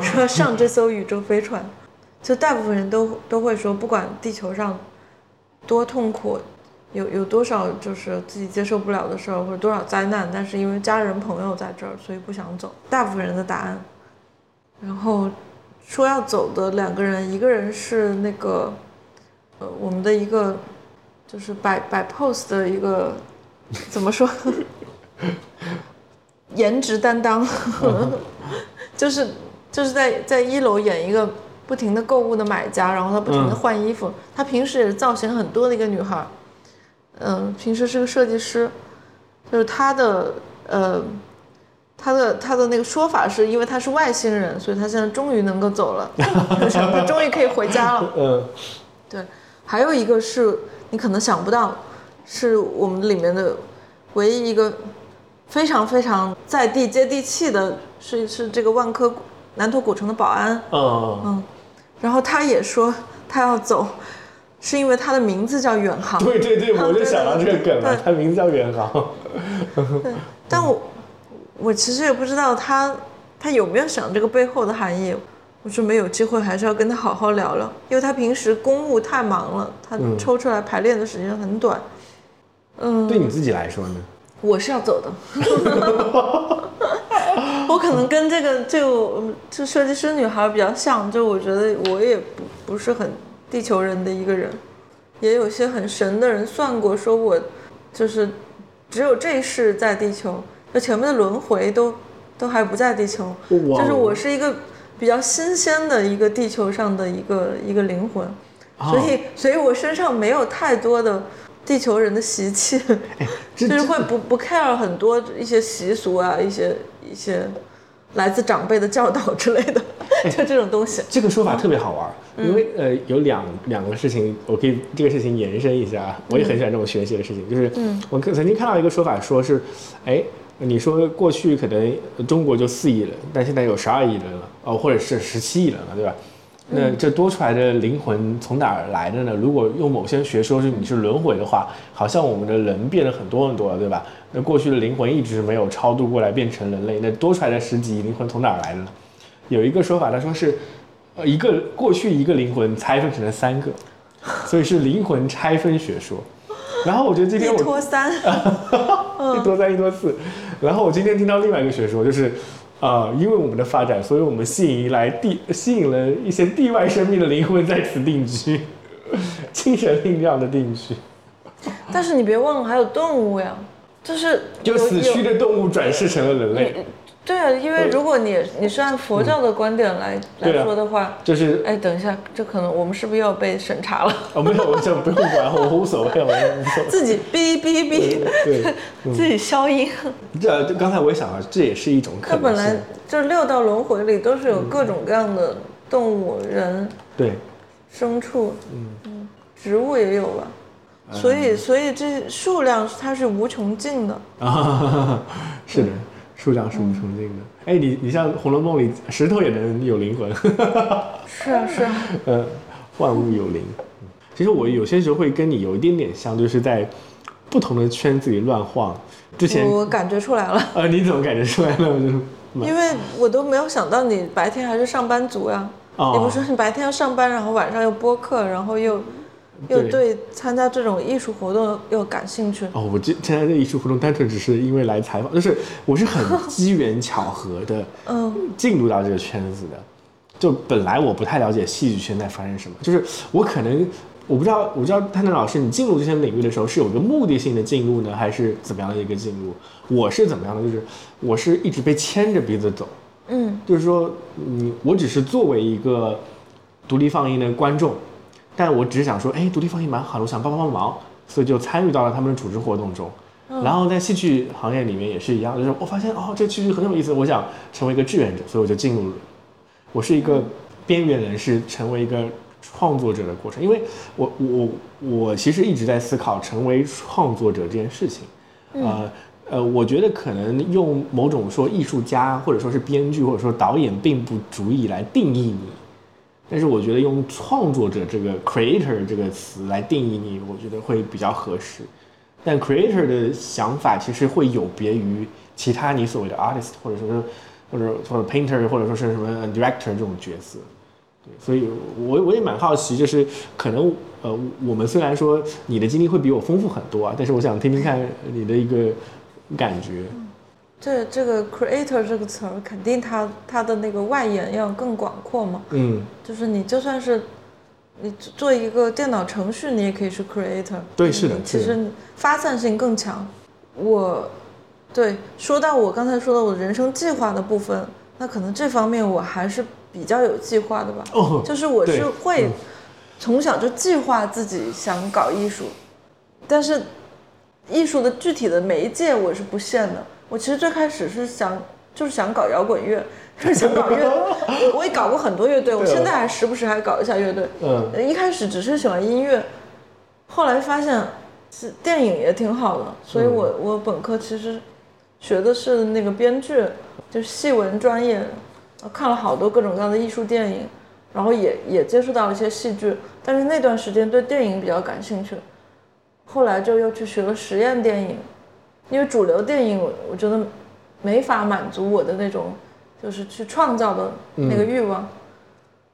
Speaker 2: 说要上这艘宇宙飞船，就大部分人都都会说，不管地球上多痛苦。有有多少就是自己接受不了的事儿，或者多少灾难，但是因为家人朋友在这儿，所以不想走。大部分人的答案。然后说要走的两个人，一个人是那个，呃，我们的一个就是摆摆 pose 的一个，怎么说？颜值担当，就是就是在在一楼演一个不停的购物的买家，然后她不停的换衣服。她平时也是造型很多的一个女孩。嗯，平时是个设计师，就是他的呃，他的他的那个说法是因为他是外星人，所以他现在终于能够走了，他 终于可以回家了。嗯，对，还有一个是你可能想不到，是我们里面的唯一一个非常非常在地接地气的，是是这个万科南头古城的保安。
Speaker 1: 嗯
Speaker 2: 嗯，然后他也说他要走，是因为他的名字叫远航。
Speaker 1: 对对 对，我就想到这个梗了，
Speaker 2: 对
Speaker 1: 他名字叫远航。
Speaker 2: 对，但我我其实也不知道他他有没有想这个背后的含义。我说没有机会，还是要跟他好好聊聊，因为他平时公务太忙了，他
Speaker 1: 嗯
Speaker 2: 抽出来排练的时间很短。嗯，
Speaker 1: 对你自己来说呢？
Speaker 2: 我是要走的。我可能跟这个这个这设计师女孩比较像，就我觉得我也不不是很地球人的一个人，也有些很神的人算过，说我就是只有这一世在地球，就前面的轮回都都还不在地球，就是我是一个比较新鲜的一个地球上的一个一个灵魂，
Speaker 1: 啊
Speaker 2: 所以所以我身上没有太多的地球人的习气。就是会不不 care 很多一些习俗啊，一些一些来自长辈的教导之类的，就这种东西。
Speaker 1: 这个说法特别好玩，
Speaker 2: 嗯
Speaker 1: 因为呃有两两个事情，我可以这个事情延伸一下啊，我也很喜欢这种学习的事情，就是
Speaker 2: 嗯
Speaker 1: 我可曾经看到一个说法，说是，哎，你说过去可能中国就四亿人，但现在有十二亿人了，哦，或者是十七亿人了，对吧？那这多出来的灵魂从哪儿来的呢？如果用某些学说是你是轮回的话，好像我们的人变得很多很多了，对吧？那过去的灵魂一直没有超度过来变成人类，那多出来的十几亿灵魂从哪儿来的呢？有一个说法，他说是，呃，一个过去一个灵魂拆分成了三个，所以是灵魂拆分学说。然后我觉得今天
Speaker 2: 一拖三，
Speaker 1: 一拖三一拖四，然后我今天听到另外一个学说，就是，呃，因为我们的发展，所以我们吸引来地吸引了一些地外生命的灵魂在此定居，精神力量的定居，
Speaker 2: 但是你别忘了还有动物呀，就是
Speaker 1: 就死去的动物转世成了人类，
Speaker 2: 对啊，因为如果你你是按佛教的观点来、来说的话，
Speaker 1: 就是
Speaker 2: 哎，等一下，这可能我们是不是又要被审查了？
Speaker 1: 哦没有，我这不用管，我无所谓，我无所谓。
Speaker 2: 自己哔哔哔，
Speaker 1: 对，
Speaker 2: 自己消音。
Speaker 1: 这这刚才我也想了，这也是一种可能
Speaker 2: 它本来
Speaker 1: 性。
Speaker 2: 这六道轮回里都是有各种各样的动物、人、
Speaker 1: 对，
Speaker 2: 牲畜，嗯，植物也有吧。所以，所以这数量它是无穷尽的。
Speaker 1: 啊，是的，数量是无穷尽的。哎，你你像《红楼梦》里，石头也能有灵魂，
Speaker 2: 是啊，是啊。
Speaker 1: 呃，万物有灵。嗯其实我有些时候会跟你有一点点像，就是在不同的圈子里乱晃。之前，
Speaker 2: 我感觉出来了，
Speaker 1: 呃，你怎么感觉出来了？我就
Speaker 2: 因为我都没有想到你白天还是上班族呀。
Speaker 1: 哦
Speaker 2: 你不是说你白天要上班，然后晚上又播客，然后又又
Speaker 1: 对
Speaker 2: 对参加这种艺术活动又感兴趣。
Speaker 1: 哦，我这参加这艺术活动单纯只是因为来采访，就是我是很 机缘巧合的
Speaker 2: 嗯
Speaker 1: 进入到这个圈子的。就本来我不太了解戏剧圈在发生什么，就是我可能我不知道，我不知道探探老师你进入这些领域的时候是有一个目的性的进入呢，还是怎么样的一个进入？我是怎么样的？就是我是一直被牵着鼻子走，
Speaker 2: 嗯
Speaker 1: 就是说，嗯，我只是作为一个独立放映的观众，但我只是想说，哎，独立放映蛮好的，我想帮帮忙，所以就参与到了他们的组织活动中。然后在戏剧行业里面也是一样，就是我发现哦，这其实很有意思，我想成为一个志愿者，所以我就进入了。我是一个边缘人士，成为一个创作者的过程。因为我我我其实一直在思考成为创作者这件事情。呃呃，我觉得可能用某种说艺术家或者说是编剧或者说导演并不足以来定义你，但是我觉得用创作者这个 creator 这个词来定义你，我觉得会比较合适。但 creator 的想法其实会有别于其他你所谓的 artist 或者说是或者或者 painter 或者说是什么 director 这种角色。对，所以我我也蛮好奇，就是可能呃，我们虽然说你的经历会比我丰富很多啊，但是我想听听看你的一个感觉。
Speaker 2: 这这个 creator 这个词儿，肯定它它的那个外延要更广阔嘛。
Speaker 1: 嗯，
Speaker 2: 就是你就算是你做一个电脑程序，你也可以是 creator。
Speaker 1: 对是的
Speaker 2: 你其实发散性更强。我对说到我刚才说的我人生计划的部分，那可能这方面我还是比较有计划的吧。
Speaker 1: 哦，
Speaker 2: 就是我是会
Speaker 1: 嗯
Speaker 2: 从小就计划自己想搞艺术，但是艺术的具体的媒介我是不限的。我其实最开始是想就是想搞摇滚乐，就是想搞乐。我也搞过很多乐队，我现在还时不时还搞一下乐队。嗯，一开始只是喜欢音乐，后来发现是电影也挺好的，所以我我本科其实学的是那个编剧，就是戏文专业，看了好多各种各样的艺术电影，然后也也接触到了一些戏剧，但是那段时间对电影比较感兴趣，后来就又去学了实验电影，因为主流电影我我觉得。没法满足我的那种，就是去创造的那个欲望，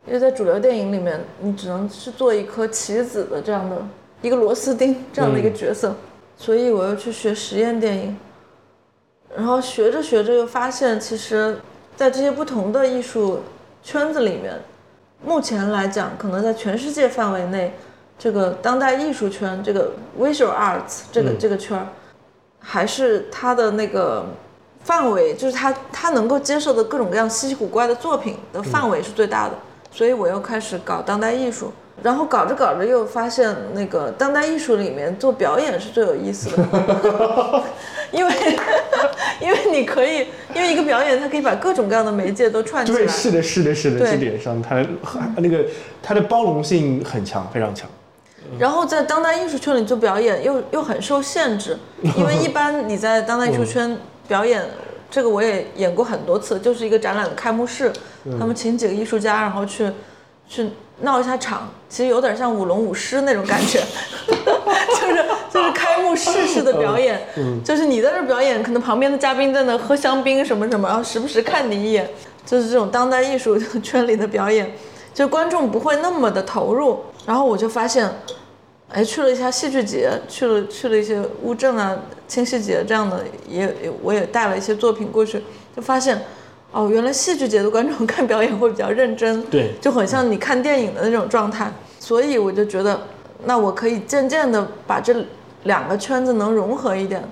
Speaker 2: 因为在主流电影里面，你只能是做一颗棋子的这样的一个螺丝钉这样的一个角色，所以我又去学实验电影，然后学着学着又发现，其实，在这些不同的艺术圈子里面，目前来讲，可能在全世界范围内，这个当代艺术圈，这个 visual arts 这个这个圈儿，还是他的那个。范围就是他他能够接受的各种各样稀奇古怪的作品的范围是最大的，所以我又开始搞当代艺术，然后搞着搞着又发现那个当代艺术里面做表演是最有意思的，因为因为你可以因为一个表演它可以把各种各样的媒介都串起来，
Speaker 1: 对，是的，是的，是的，这点上它那个它的包容性很强，非常强。
Speaker 2: 然后在当代艺术圈里做表演又又很受限制，因为一般你在当代艺术圈。表演这个我也演过很多次，就是一个展览的开幕式，他们请几个艺术家，然后去去闹一下场，其实有点像舞龙舞狮那种感觉，就是就是开幕式式的表演，就是你在这表演，可能旁边的嘉宾在那喝香槟什么什么，然后时不时看你一眼，就是这种当代艺术 圈里的表演，就观众不会那么的投入，然后我就发现。哎，去了一下戏剧节，去了去了一些乌镇啊、清溪节这样的，也也我也带了一些作品过去，就发现，哦，原来戏剧节的观众 看表演会比较认真，
Speaker 1: 对，
Speaker 2: 就很像你看电影的那种状态。所以我就觉得，那我可以渐渐的把这两个圈子能融合一点，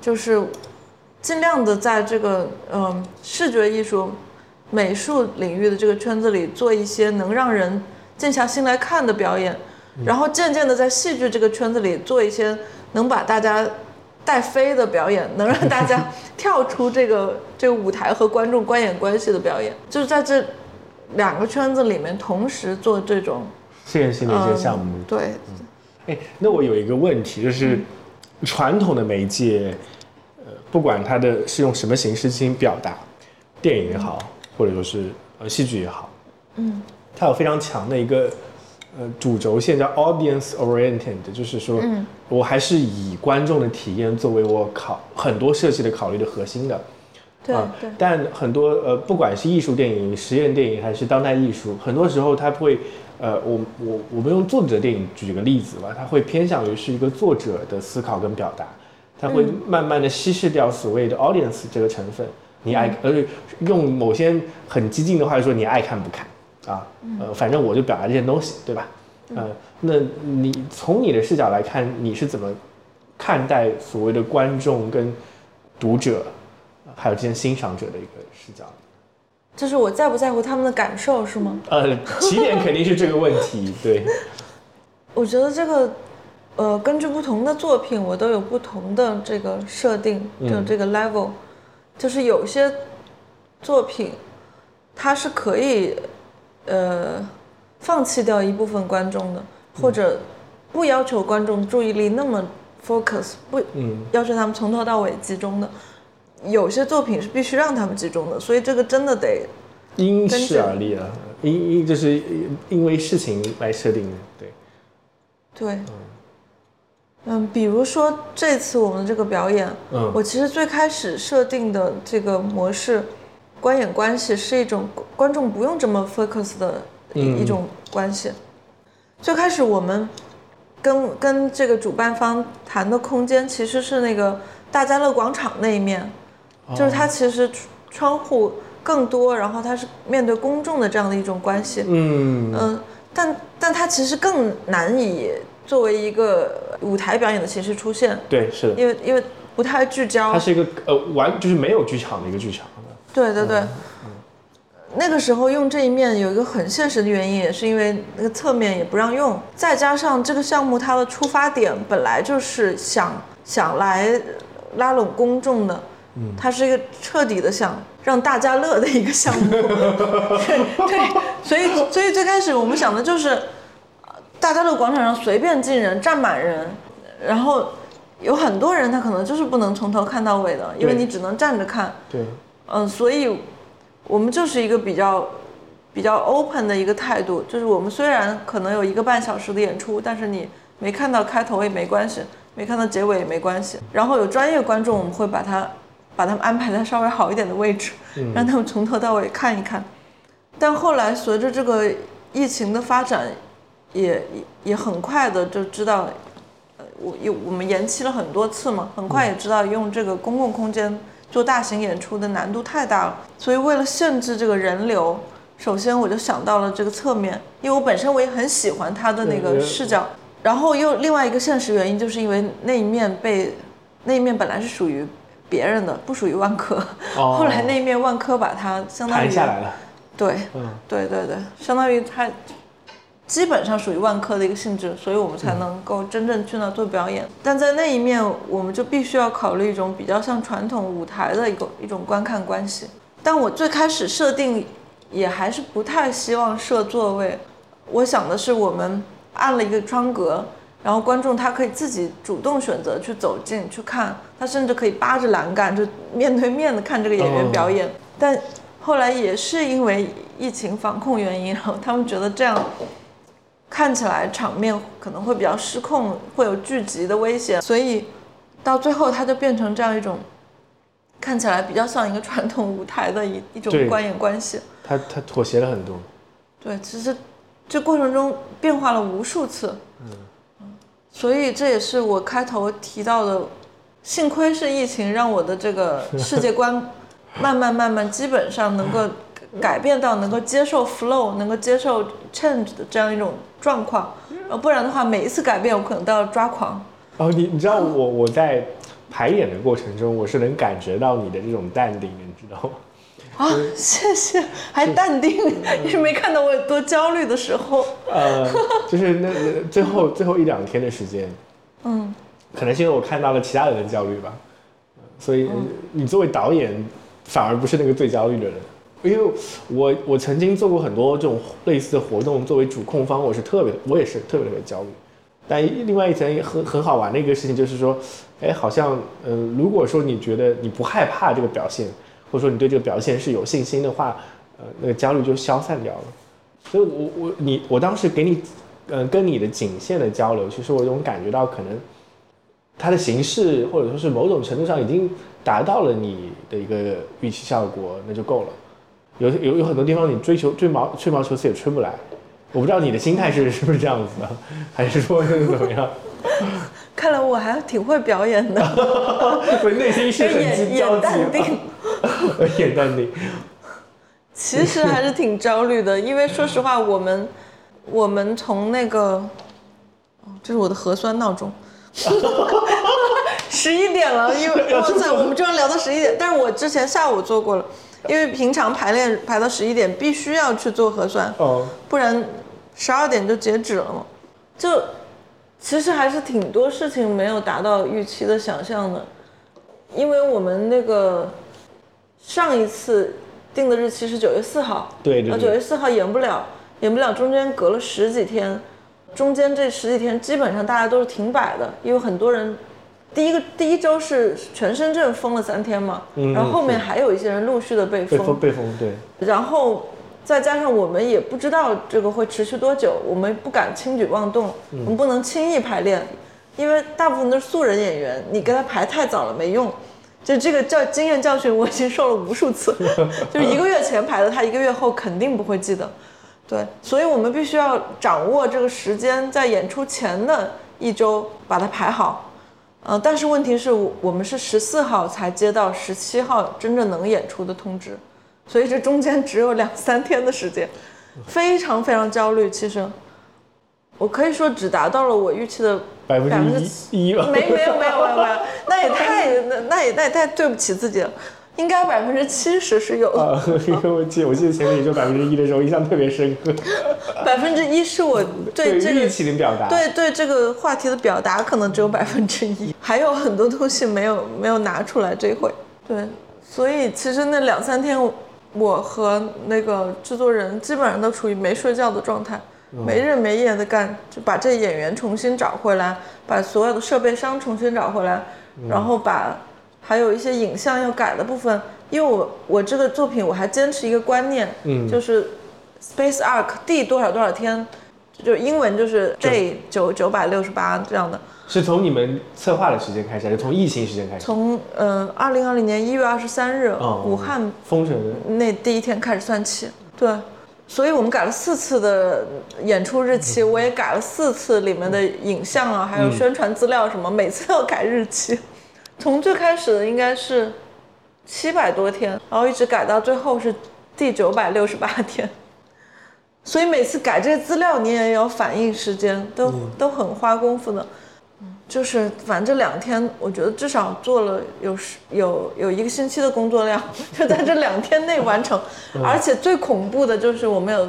Speaker 2: 就是尽量的在这个嗯视觉艺术、美术领域的这个圈子里做一些能让人静下心来看的表演。然后渐渐的在戏剧这个圈子里做一些能把大家带飞的表演，能让大家跳出这个 这个舞台和观众观演关系的表演，就是在这两个圈子里面同时做这种
Speaker 1: 实验性的一些项目。
Speaker 2: 对，
Speaker 1: 哎，那我有一个问题，就是传统的媒介，呃，不管它的是用什么形式进行表达，电影也好，或者说是呃戏剧也好，嗯，它有非常强的一个。呃，主轴线叫 audience oriented，就是说，我还是以观众的体验作为我考很多设计的考虑的核心的。
Speaker 2: 对对。
Speaker 1: 但很多呃，不管是艺术电影、实验电影还是当代艺术，很多时候它会，呃，我我我们用作者电影举个例子吧，它会偏向于是一个作者的思考跟表达，它会慢慢的稀释掉所谓的 audience 这个成分。你爱，而且用某些很激进的话说，你爱看不看。啊，呃，反正我就表达这些东西，对吧？呃，那你从你的视角来看，你是怎么看待所谓的观众跟读者，还有这些欣赏者的一个视角？
Speaker 2: 就是我在不在乎他们的感受，是吗？
Speaker 1: 呃，起点肯定是这个问题，对。
Speaker 2: 我觉得这个，呃，根据不同的作品，我都有不同的这个设定就这个 level，就是有些作品，它是可以。呃，放弃掉一部分观众的，或者不要求观众注意力那么 focus，不要求他们从头到尾集中的，有些作品是必须让他们集中的，所以这个真的得
Speaker 1: 因势而立啊，因因就是因为事情来设定的，对，
Speaker 2: 对，嗯，比如说这次我们这个表演，嗯，我其实最开始设定的这个模式。观演关系是一种观众不用这么 focus 的一一种关系。最开始我们跟跟这个主办方谈的空间其实是那个大家乐广场那一面，就是它其实窗户更多，然后它是面对公众的这样的一种关系。嗯嗯，但但它其实更难以作为一个舞台表演的形式出现。
Speaker 1: 对，是的。
Speaker 2: 因为因为不太聚焦。
Speaker 1: 它是一个呃完就是没有剧场的一个剧场。
Speaker 2: 对对对，那个时候用这一面有一个很现实的原因，也是因为那个侧面也不让用，再加上这个项目它的出发点本来就是想想来拉拢公众的，嗯，它是一个彻底的想让大家乐的一个项目。对对，所以所以最开始我们想的就是，呃大家乐广场上随便进人，站满人，然后有很多人他可能就是不能从头看到尾的，因为你只能站着看。
Speaker 1: 对，
Speaker 2: 嗯，所以我们就是一个比较比较 open 的一个态度，就是我们虽然可能有一个半小时的演出，但是你没看到开头也没关系，没看到结尾也没关系。然后有专业观众，我们会把他把他们安排在稍微好一点的位置，让他们从头到尾看一看。但后来随着这个疫情的发展，也也也很快的就知道，呃，我有我们延期了很多次嘛，很快也知道用这个公共空间做大型演出的难度太大了，所以为了限制这个人流，首先我就想到了这个侧面，因为我本身我也很喜欢他的那个视角，然后又另外一个现实原因，就是因为那一面被那一面本来是属于别人的，不属于万科，
Speaker 1: 哦
Speaker 2: 后来那一面万科把它相当于
Speaker 1: 下来了，
Speaker 2: 对，
Speaker 1: 嗯，
Speaker 2: 对对对，相当于它基本上属于万科的一个性质，所以我们才能够真正去那做表演。但在那一面，我们就必须要考虑一种比较像传统舞台的一个一种观看关系。但我最开始设定也还是不太希望设座位，我想的是我们按了一个窗格。然后观众他可以自己主动选择去走近去看，他甚至可以扒着栏杆就面对面的看这个演员表演。但后来也是因为疫情防控原因，然后他们觉得这样看起来场面可能会比较失控，会有聚集的危险，所以到最后它就变成这样一种看起来比较像一个传统舞台的一一种观演关系。
Speaker 1: 他他妥协了很多，
Speaker 2: 对，其实这过程中变化了无数次。嗯，所以这也是我开头提到的，幸亏是疫情让我的这个世界观慢慢慢慢基本上能够改变到能够接受 flow，能够接受 change 的这样一种状况，呃，不然的话每一次改变我可能都要抓狂。
Speaker 1: 哦，你你知道我我在排演的过程中，我是能感觉到你的这种淡定的，你知道吗？
Speaker 2: 啊，谢谢，还淡定，你是没看到我有多焦虑的时候。
Speaker 1: 呃，就是那那最后最后一两天的时间，
Speaker 2: 嗯，
Speaker 1: 可能是因为我看到了其他人的焦虑吧，呃所以你作为导演反而不是那个最焦虑的人，因为我我曾经做过很多这种类似的活动，作为主控方，我是特别我也是特别特别焦虑。但另外一层很很好玩的一个事情就是说，哎，好像呃，如果说你觉得你不害怕这个表现，或者说你对这个表现是有信心的话，呃，那个焦虑就消散掉了。所以我我你我当时给你，嗯、跟你的颈线的交流，其实我总感觉到可能它的形式或者说是某种程度上已经达到了你的一个预期效果，那就够了。有有有很多地方你追求追毛吹毛求疵也吹不来，我不知道你的心态是是不是这样子的，还是说是怎么样？
Speaker 2: 看来我还挺会表演的，
Speaker 1: 我内心是很焦急
Speaker 2: 演淡定。
Speaker 1: 的，演淡定。
Speaker 2: 其实还是挺焦虑的，因为说实话，我们我们从那个，哦，这是我的核酸闹钟，十一点了，因为哇塞，我们居然聊到十一点，但是我之前下午做过了，因为平常排练排到十一点必须要去做核酸，
Speaker 1: 哦，
Speaker 2: 不然十二点就截止了嘛。就其实还是挺多事情没有达到预期的想象的，因为我们那个上一次定的日期是九月四号，
Speaker 1: 对对对
Speaker 2: 然后九月四号演不了，演不了，中间隔了十几天，中间这十几天基本上大家都是停摆的，因为很多人。第一个第一周是全深圳封了三天嘛，
Speaker 1: 嗯
Speaker 2: 然后后面还有一些人陆续的被
Speaker 1: 被封被封，对，
Speaker 2: 然后再加上我们也不知道这个会持续多久，我们不敢轻举妄动，我们不能轻易排练，因为大部分都是素人演员，你给他排太早了没用。就这个教经验教训，我已经受了无数次。就是一个月前排的，他一个月后肯定不会记得。对，所以我们必须要掌握这个时间，在演出前的一周把它排好。呃，但是问题是我我们是十四号才接到十七号真正能演出的通知，所以这中间只有两三天的时间，非常非常焦虑。其实，我可以说只达到了我预期的
Speaker 1: 百分之一。
Speaker 2: 没没有没有没有没有，那也太那那也那也太对不起自己了，应该百分之七十是有的，
Speaker 1: 啊，因 为我记得我记得前面也就百分之一的时候，印象特别深刻。
Speaker 2: 百分之一是我对这个
Speaker 1: 预期的表达，
Speaker 2: 对对这个话题的表达可能只有百分之一，还有很多东西没有没有拿出来这回。对，所以其实那两三天，我和那个制作人基本上都处于没睡觉的状态，没日没夜的干，就把这演员重新找回来，把所有的设备商重新找回来，然后把还有一些影像要改的部分，因为我我这个作品我还坚持一个观念，
Speaker 1: 嗯。
Speaker 2: 就是 space arc d 多少多少天，就英文就是 day 九九百六十八这样的。
Speaker 1: 是从你们策划的时间开始，还是从疫情时间开始？
Speaker 2: 从呃二零二零年一月二十三日、
Speaker 1: 哦。
Speaker 2: 武汉
Speaker 1: 封城
Speaker 2: 那第一天开始算起，对，所以我们改了四次的演出日期，我也改了四次里面的影像啊，还有宣传资料什么，每次要改日期。从最开始的应该是七百多天，然后一直改到最后是第九百六十八天。所以每次改这些资料，你也要反应时间，都、都很花功夫的。就是反正这两天，我觉得至少做了有十有有一个星期的工作量，就在这两天内完成。而且最恐怖的就是我们有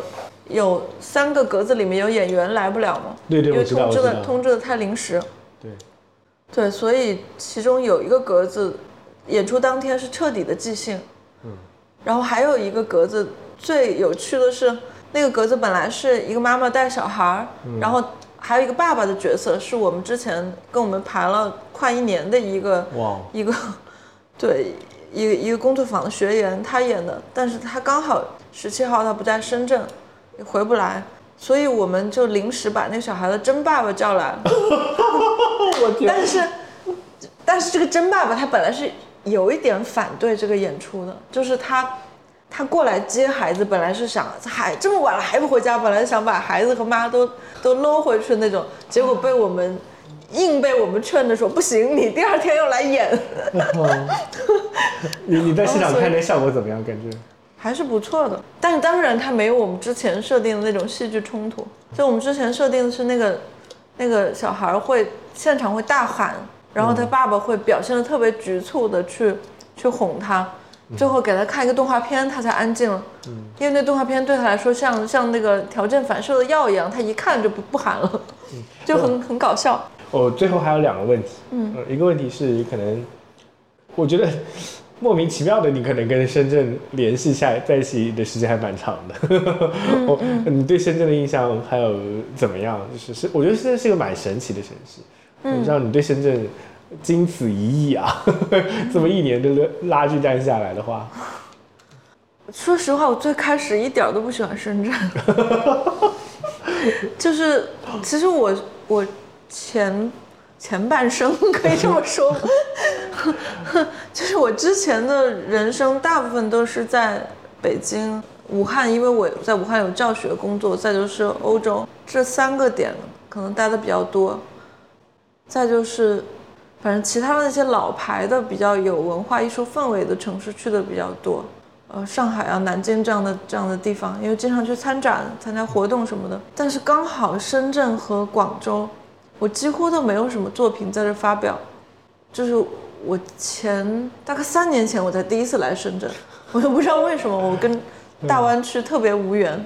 Speaker 2: 有三个格子里面有演员来不了嘛，
Speaker 1: 对对，
Speaker 2: 因为通知。的通知的太临时。
Speaker 1: 对，
Speaker 2: 所以其中有一个格子，演出当天是彻底的即兴。
Speaker 1: 嗯。
Speaker 2: 然后还有一个格子，最有趣的是，那个格子本来是一个妈妈带小孩儿，然后还有一个爸爸的角色，是我们之前跟我们排了快一年的一个
Speaker 1: 哇，
Speaker 2: 一个，对，一个一个工作坊的学员他演的，但是他刚好十七号他不在深圳，也回不来，所以我们就临时把那小孩的真爸爸叫来了。
Speaker 1: 我天，
Speaker 2: 但是，但是这个真爸爸他本来是有一点反对这个演出的，就是他他过来接孩子，本来是想还这么晚了还不回家，本来想把孩子和妈都都搂回去那种，结果被我们硬被我们劝着说不行，你第二天要来演，
Speaker 1: 你你在现场 看那效果怎么样？感觉？
Speaker 2: 还是不错的。但是当然他没有我们之前设定的那种戏剧冲突，就我们之前设定的是那个那个小孩会现场会大喊，然后他爸爸会表现的特别局促的去去哄他。最后给他看一个动画片，他才安静了。嗯因为那动画片对他来说像像那个条件反射的药一样，他一看就不不喊了，就很很搞笑。
Speaker 1: 我最后还有两个问题，嗯，一个问题是可能，我觉得莫名其妙的，你可能跟深圳联系下在一起的时间还蛮长的。我你对深圳的印象还有怎么样？就是是，我觉得深圳是个蛮神奇的城市。嗯，让你对深圳经此一役啊，这么一年的拉拉锯战下来的话，
Speaker 2: 说实话，我最开始一点都不喜欢深圳，就是其实我我前前半生可以这么 说吗，就是我之前的人生大部分都是在北京、武汉，因为我在武汉有教学工作，再就是欧洲这三个点可能待的比较多，再就是。反正其他的那些老牌的、比较有文化艺术氛围的城市去的比较多，呃，上海啊、南京这样的这样的地方，因为经常去参展、参加活动什么的。但是刚好深圳和广州，我几乎都没有什么作品在这发表。就是我前大概三年前我才第一次来深圳，我都不知道为什么我跟大湾区特别无缘。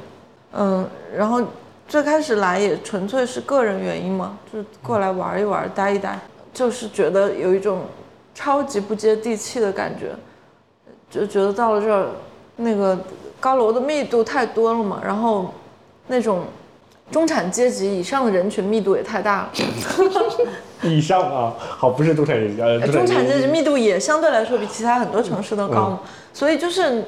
Speaker 2: 嗯，然后最开始来也纯粹是个人原因嘛，就是过来玩一玩、待一待。就是觉得有一种超级不接地气的感觉，就觉得到了这儿，那个高楼的密度太多了嘛，然后那种中产阶级以上的人群密度也太大了，
Speaker 1: 以上啊，好，不是中产阶级，呃，
Speaker 2: 中产阶级。密度也相对来说比其他很多城市都高嘛，所以就是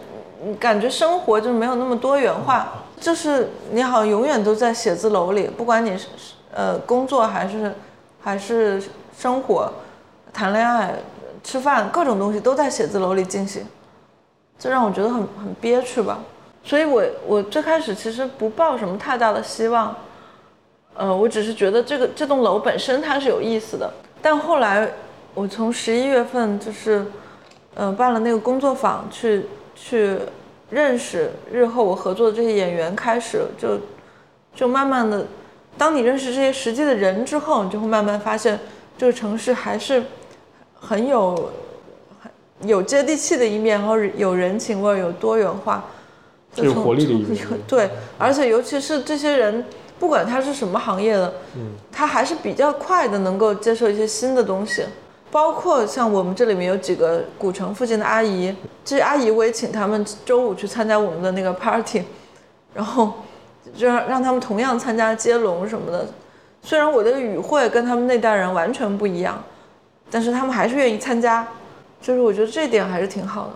Speaker 2: 感觉生活就没有那么多元化，就是你好像永远都在写字楼里，不管你是呃工作还是还是。生活、谈恋爱、吃饭，各种东西都在写字楼里进行，这让我觉得很很憋屈吧。所以我我最开始其实不抱什么太大的希望，呃，我只是觉得这个这栋楼本身它是有意思的。但后来我从十一月份就是，呃，办了那个工作坊，去去认识日后我合作的这些演员，开始就就慢慢的，当你认识这些实际的人之后，你就会慢慢发现。这个城市还是很有很有接地气的一面，然后有人情味，有多元化，
Speaker 1: 有活力的一面。
Speaker 2: 对，而且尤其是这些人，不管他是什么行业的，嗯，他还是比较快的能够接受一些新的东西。包括像我们这里面有几个古城附近的阿姨，这些阿姨我也请他们周五去参加我们的那个 party，然后就让让他们同样参加接龙什么的。虽然我的语汇跟他们那代人完全不一样，但是他们还是愿意参加，就是我觉得这点还是挺好的。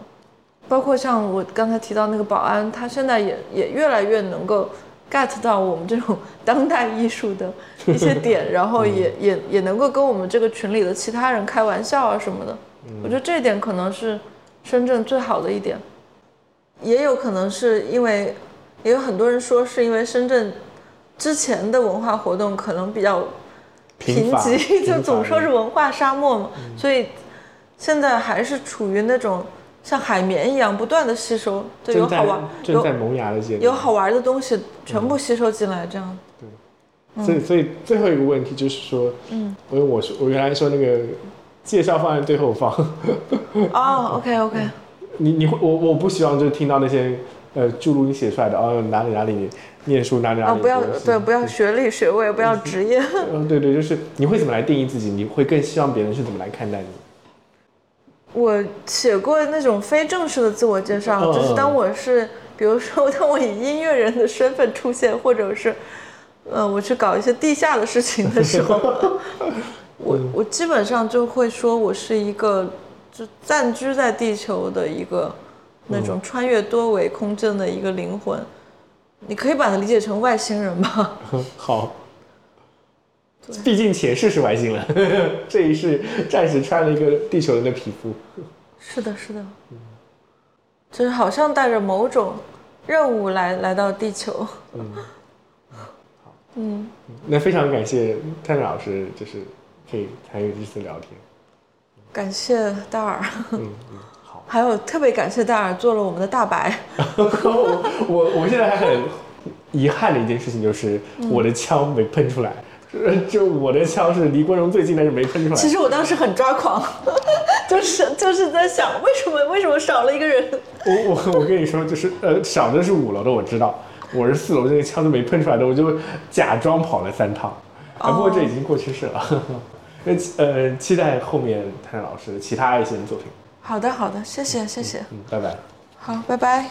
Speaker 2: 包括像我刚才提到那个保安，他现在也也越来越能够 get 到我们这种 当代艺术的一些点，然后也也也能够跟我们这个群里的其他人开玩笑啊什么的。我觉得这一点可能是深圳最好的一点，也有可能是因为也有很多人说是因为深圳之前的文化活动可能比较贫瘠，就总说是文化沙漠嘛，所以现在还是处于那种。像海绵一样不断的吸收，对，有好玩，
Speaker 1: 正在萌芽的阶段，
Speaker 2: 有好玩的东西全部吸收进来，这样。
Speaker 1: 对，所以所以最后一个问题就是说，嗯，因为我说我原来说那个介绍放在最后放。
Speaker 2: 哦，OK OK。
Speaker 1: 你你会我我不希望就是听到那些呃诸如你写出来的哦哪里哪里念书哪里哪里。
Speaker 2: 哦，不要对不要学历学位不要职业。
Speaker 1: 嗯，对对，就是你会怎么来定义自己？你会更希望别人是怎么来看待你？
Speaker 2: 我写过那种非正式的自我介绍，就是当我是，比如说 当我以音乐人的身份出现，或者是，呃，我去搞一些地下的事情的时候，我我基本上就会说我是一个就暂居在地球的一个那种穿越多维空间的一个灵魂，你可以把它理解成外星人吧。
Speaker 1: 好。毕竟前世是外星人，这一世暂时穿了一个地球人的皮肤。
Speaker 2: 是的，是的，嗯，就是好像带着某种任务来来到地球。嗯，
Speaker 1: 好，嗯，那非常感谢探老师，就是可以参与这次聊天。
Speaker 2: 感谢大耳。嗯嗯，好。还有特别感谢大耳做了我们的大白。
Speaker 1: 我我我现在还很遗憾的一件事情就是我的枪没喷出来。就我的枪是离观众最近，但是没喷出来。
Speaker 2: 其实我当时很抓狂，就是就是在想，为什么为什么少了一个人？
Speaker 1: 我我我跟你说，就是呃，少的是五楼的，我知道，我是四楼，这个枪都没喷出来的，我就假装跑了三趟。啊，不过这已经过去式了。那呃，期待后面谭老师其他一些作品。
Speaker 2: 好的好的，谢谢谢谢。
Speaker 1: 嗯，拜拜。
Speaker 2: 好，拜拜。